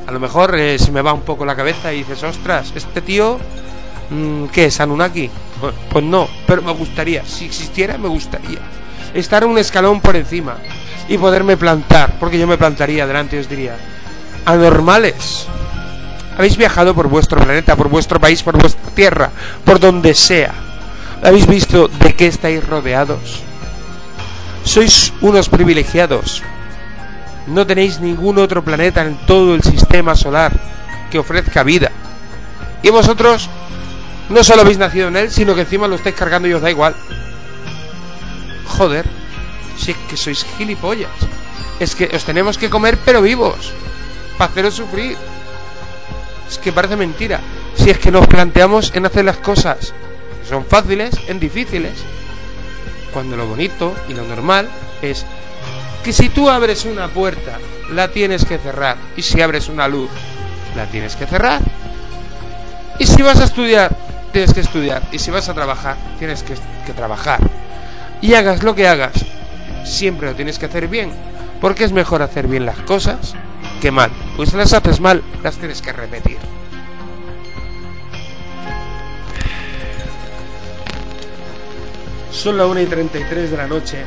A lo mejor eh, se me va un poco la cabeza y dices, ostras, este tío, mm, ¿qué es Anunnaki? Pues, pues no, pero me gustaría, si existiera me gustaría estar un escalón por encima y poderme plantar, porque yo me plantaría delante y os diría, anormales. Habéis viajado por vuestro planeta, por vuestro país, por vuestra tierra, por donde sea. ¿Habéis visto de qué estáis rodeados? Sois unos privilegiados. No tenéis ningún otro planeta en todo el sistema solar que ofrezca vida. Y vosotros no solo habéis nacido en él, sino que encima lo estáis cargando y os da igual. Joder, si es que sois gilipollas. Es que os tenemos que comer pero vivos para haceros sufrir. Es que parece mentira. Si es que nos planteamos en hacer las cosas que son fáciles en difíciles. Cuando lo bonito y lo normal es que si tú abres una puerta, la tienes que cerrar. Y si abres una luz, la tienes que cerrar. Y si vas a estudiar, tienes que estudiar. Y si vas a trabajar, tienes que, que trabajar. Y hagas lo que hagas, siempre lo tienes que hacer bien. Porque es mejor hacer bien las cosas que mal. Pues las haces mal, las tienes que repetir. Son las 1 y 33 de la noche.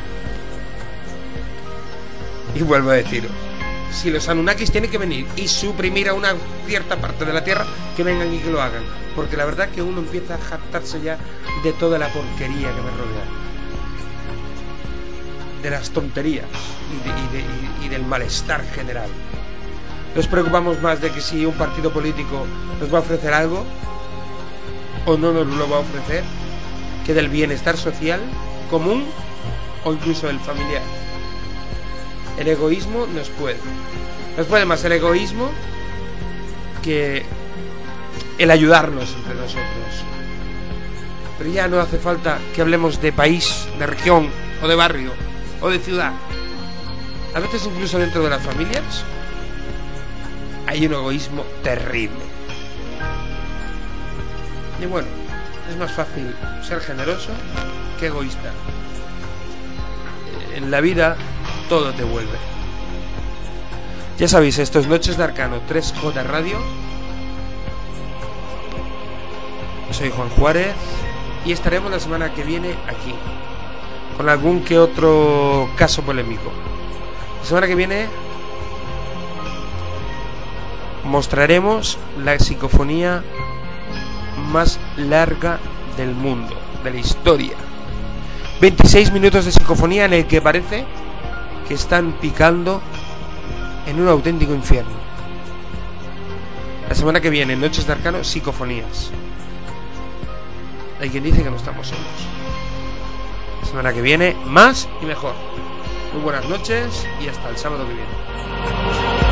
Y vuelvo a decir, si los Anunnakis tienen que venir y suprimir a una cierta parte de la Tierra, que vengan y que lo hagan. Porque la verdad que uno empieza a jactarse ya de toda la porquería que me rodea. De las tonterías y del malestar general. Nos preocupamos más de que si un partido político nos va a ofrecer algo o no nos lo va a ofrecer que del bienestar social común o incluso el familiar. El egoísmo nos puede. Nos puede más el egoísmo que el ayudarnos entre nosotros. Pero ya no hace falta que hablemos de país, de región, o de barrio, o de ciudad. A veces incluso dentro de las familias hay un egoísmo terrible. Y bueno, es más fácil ser generoso que egoísta. En la vida todo te vuelve. Ya sabéis, esto es Noches de Arcano 3J Radio. Soy Juan Juárez y estaremos la semana que viene aquí, con algún que otro caso polémico. La semana que viene mostraremos la psicofonía más larga del mundo, de la historia. 26 minutos de psicofonía en el que parece que están picando en un auténtico infierno. La semana que viene, Noches de Arcano, psicofonías. Hay quien dice que no estamos solos. La semana que viene, más y mejor. Muy buenas noches y hasta el sábado que viene.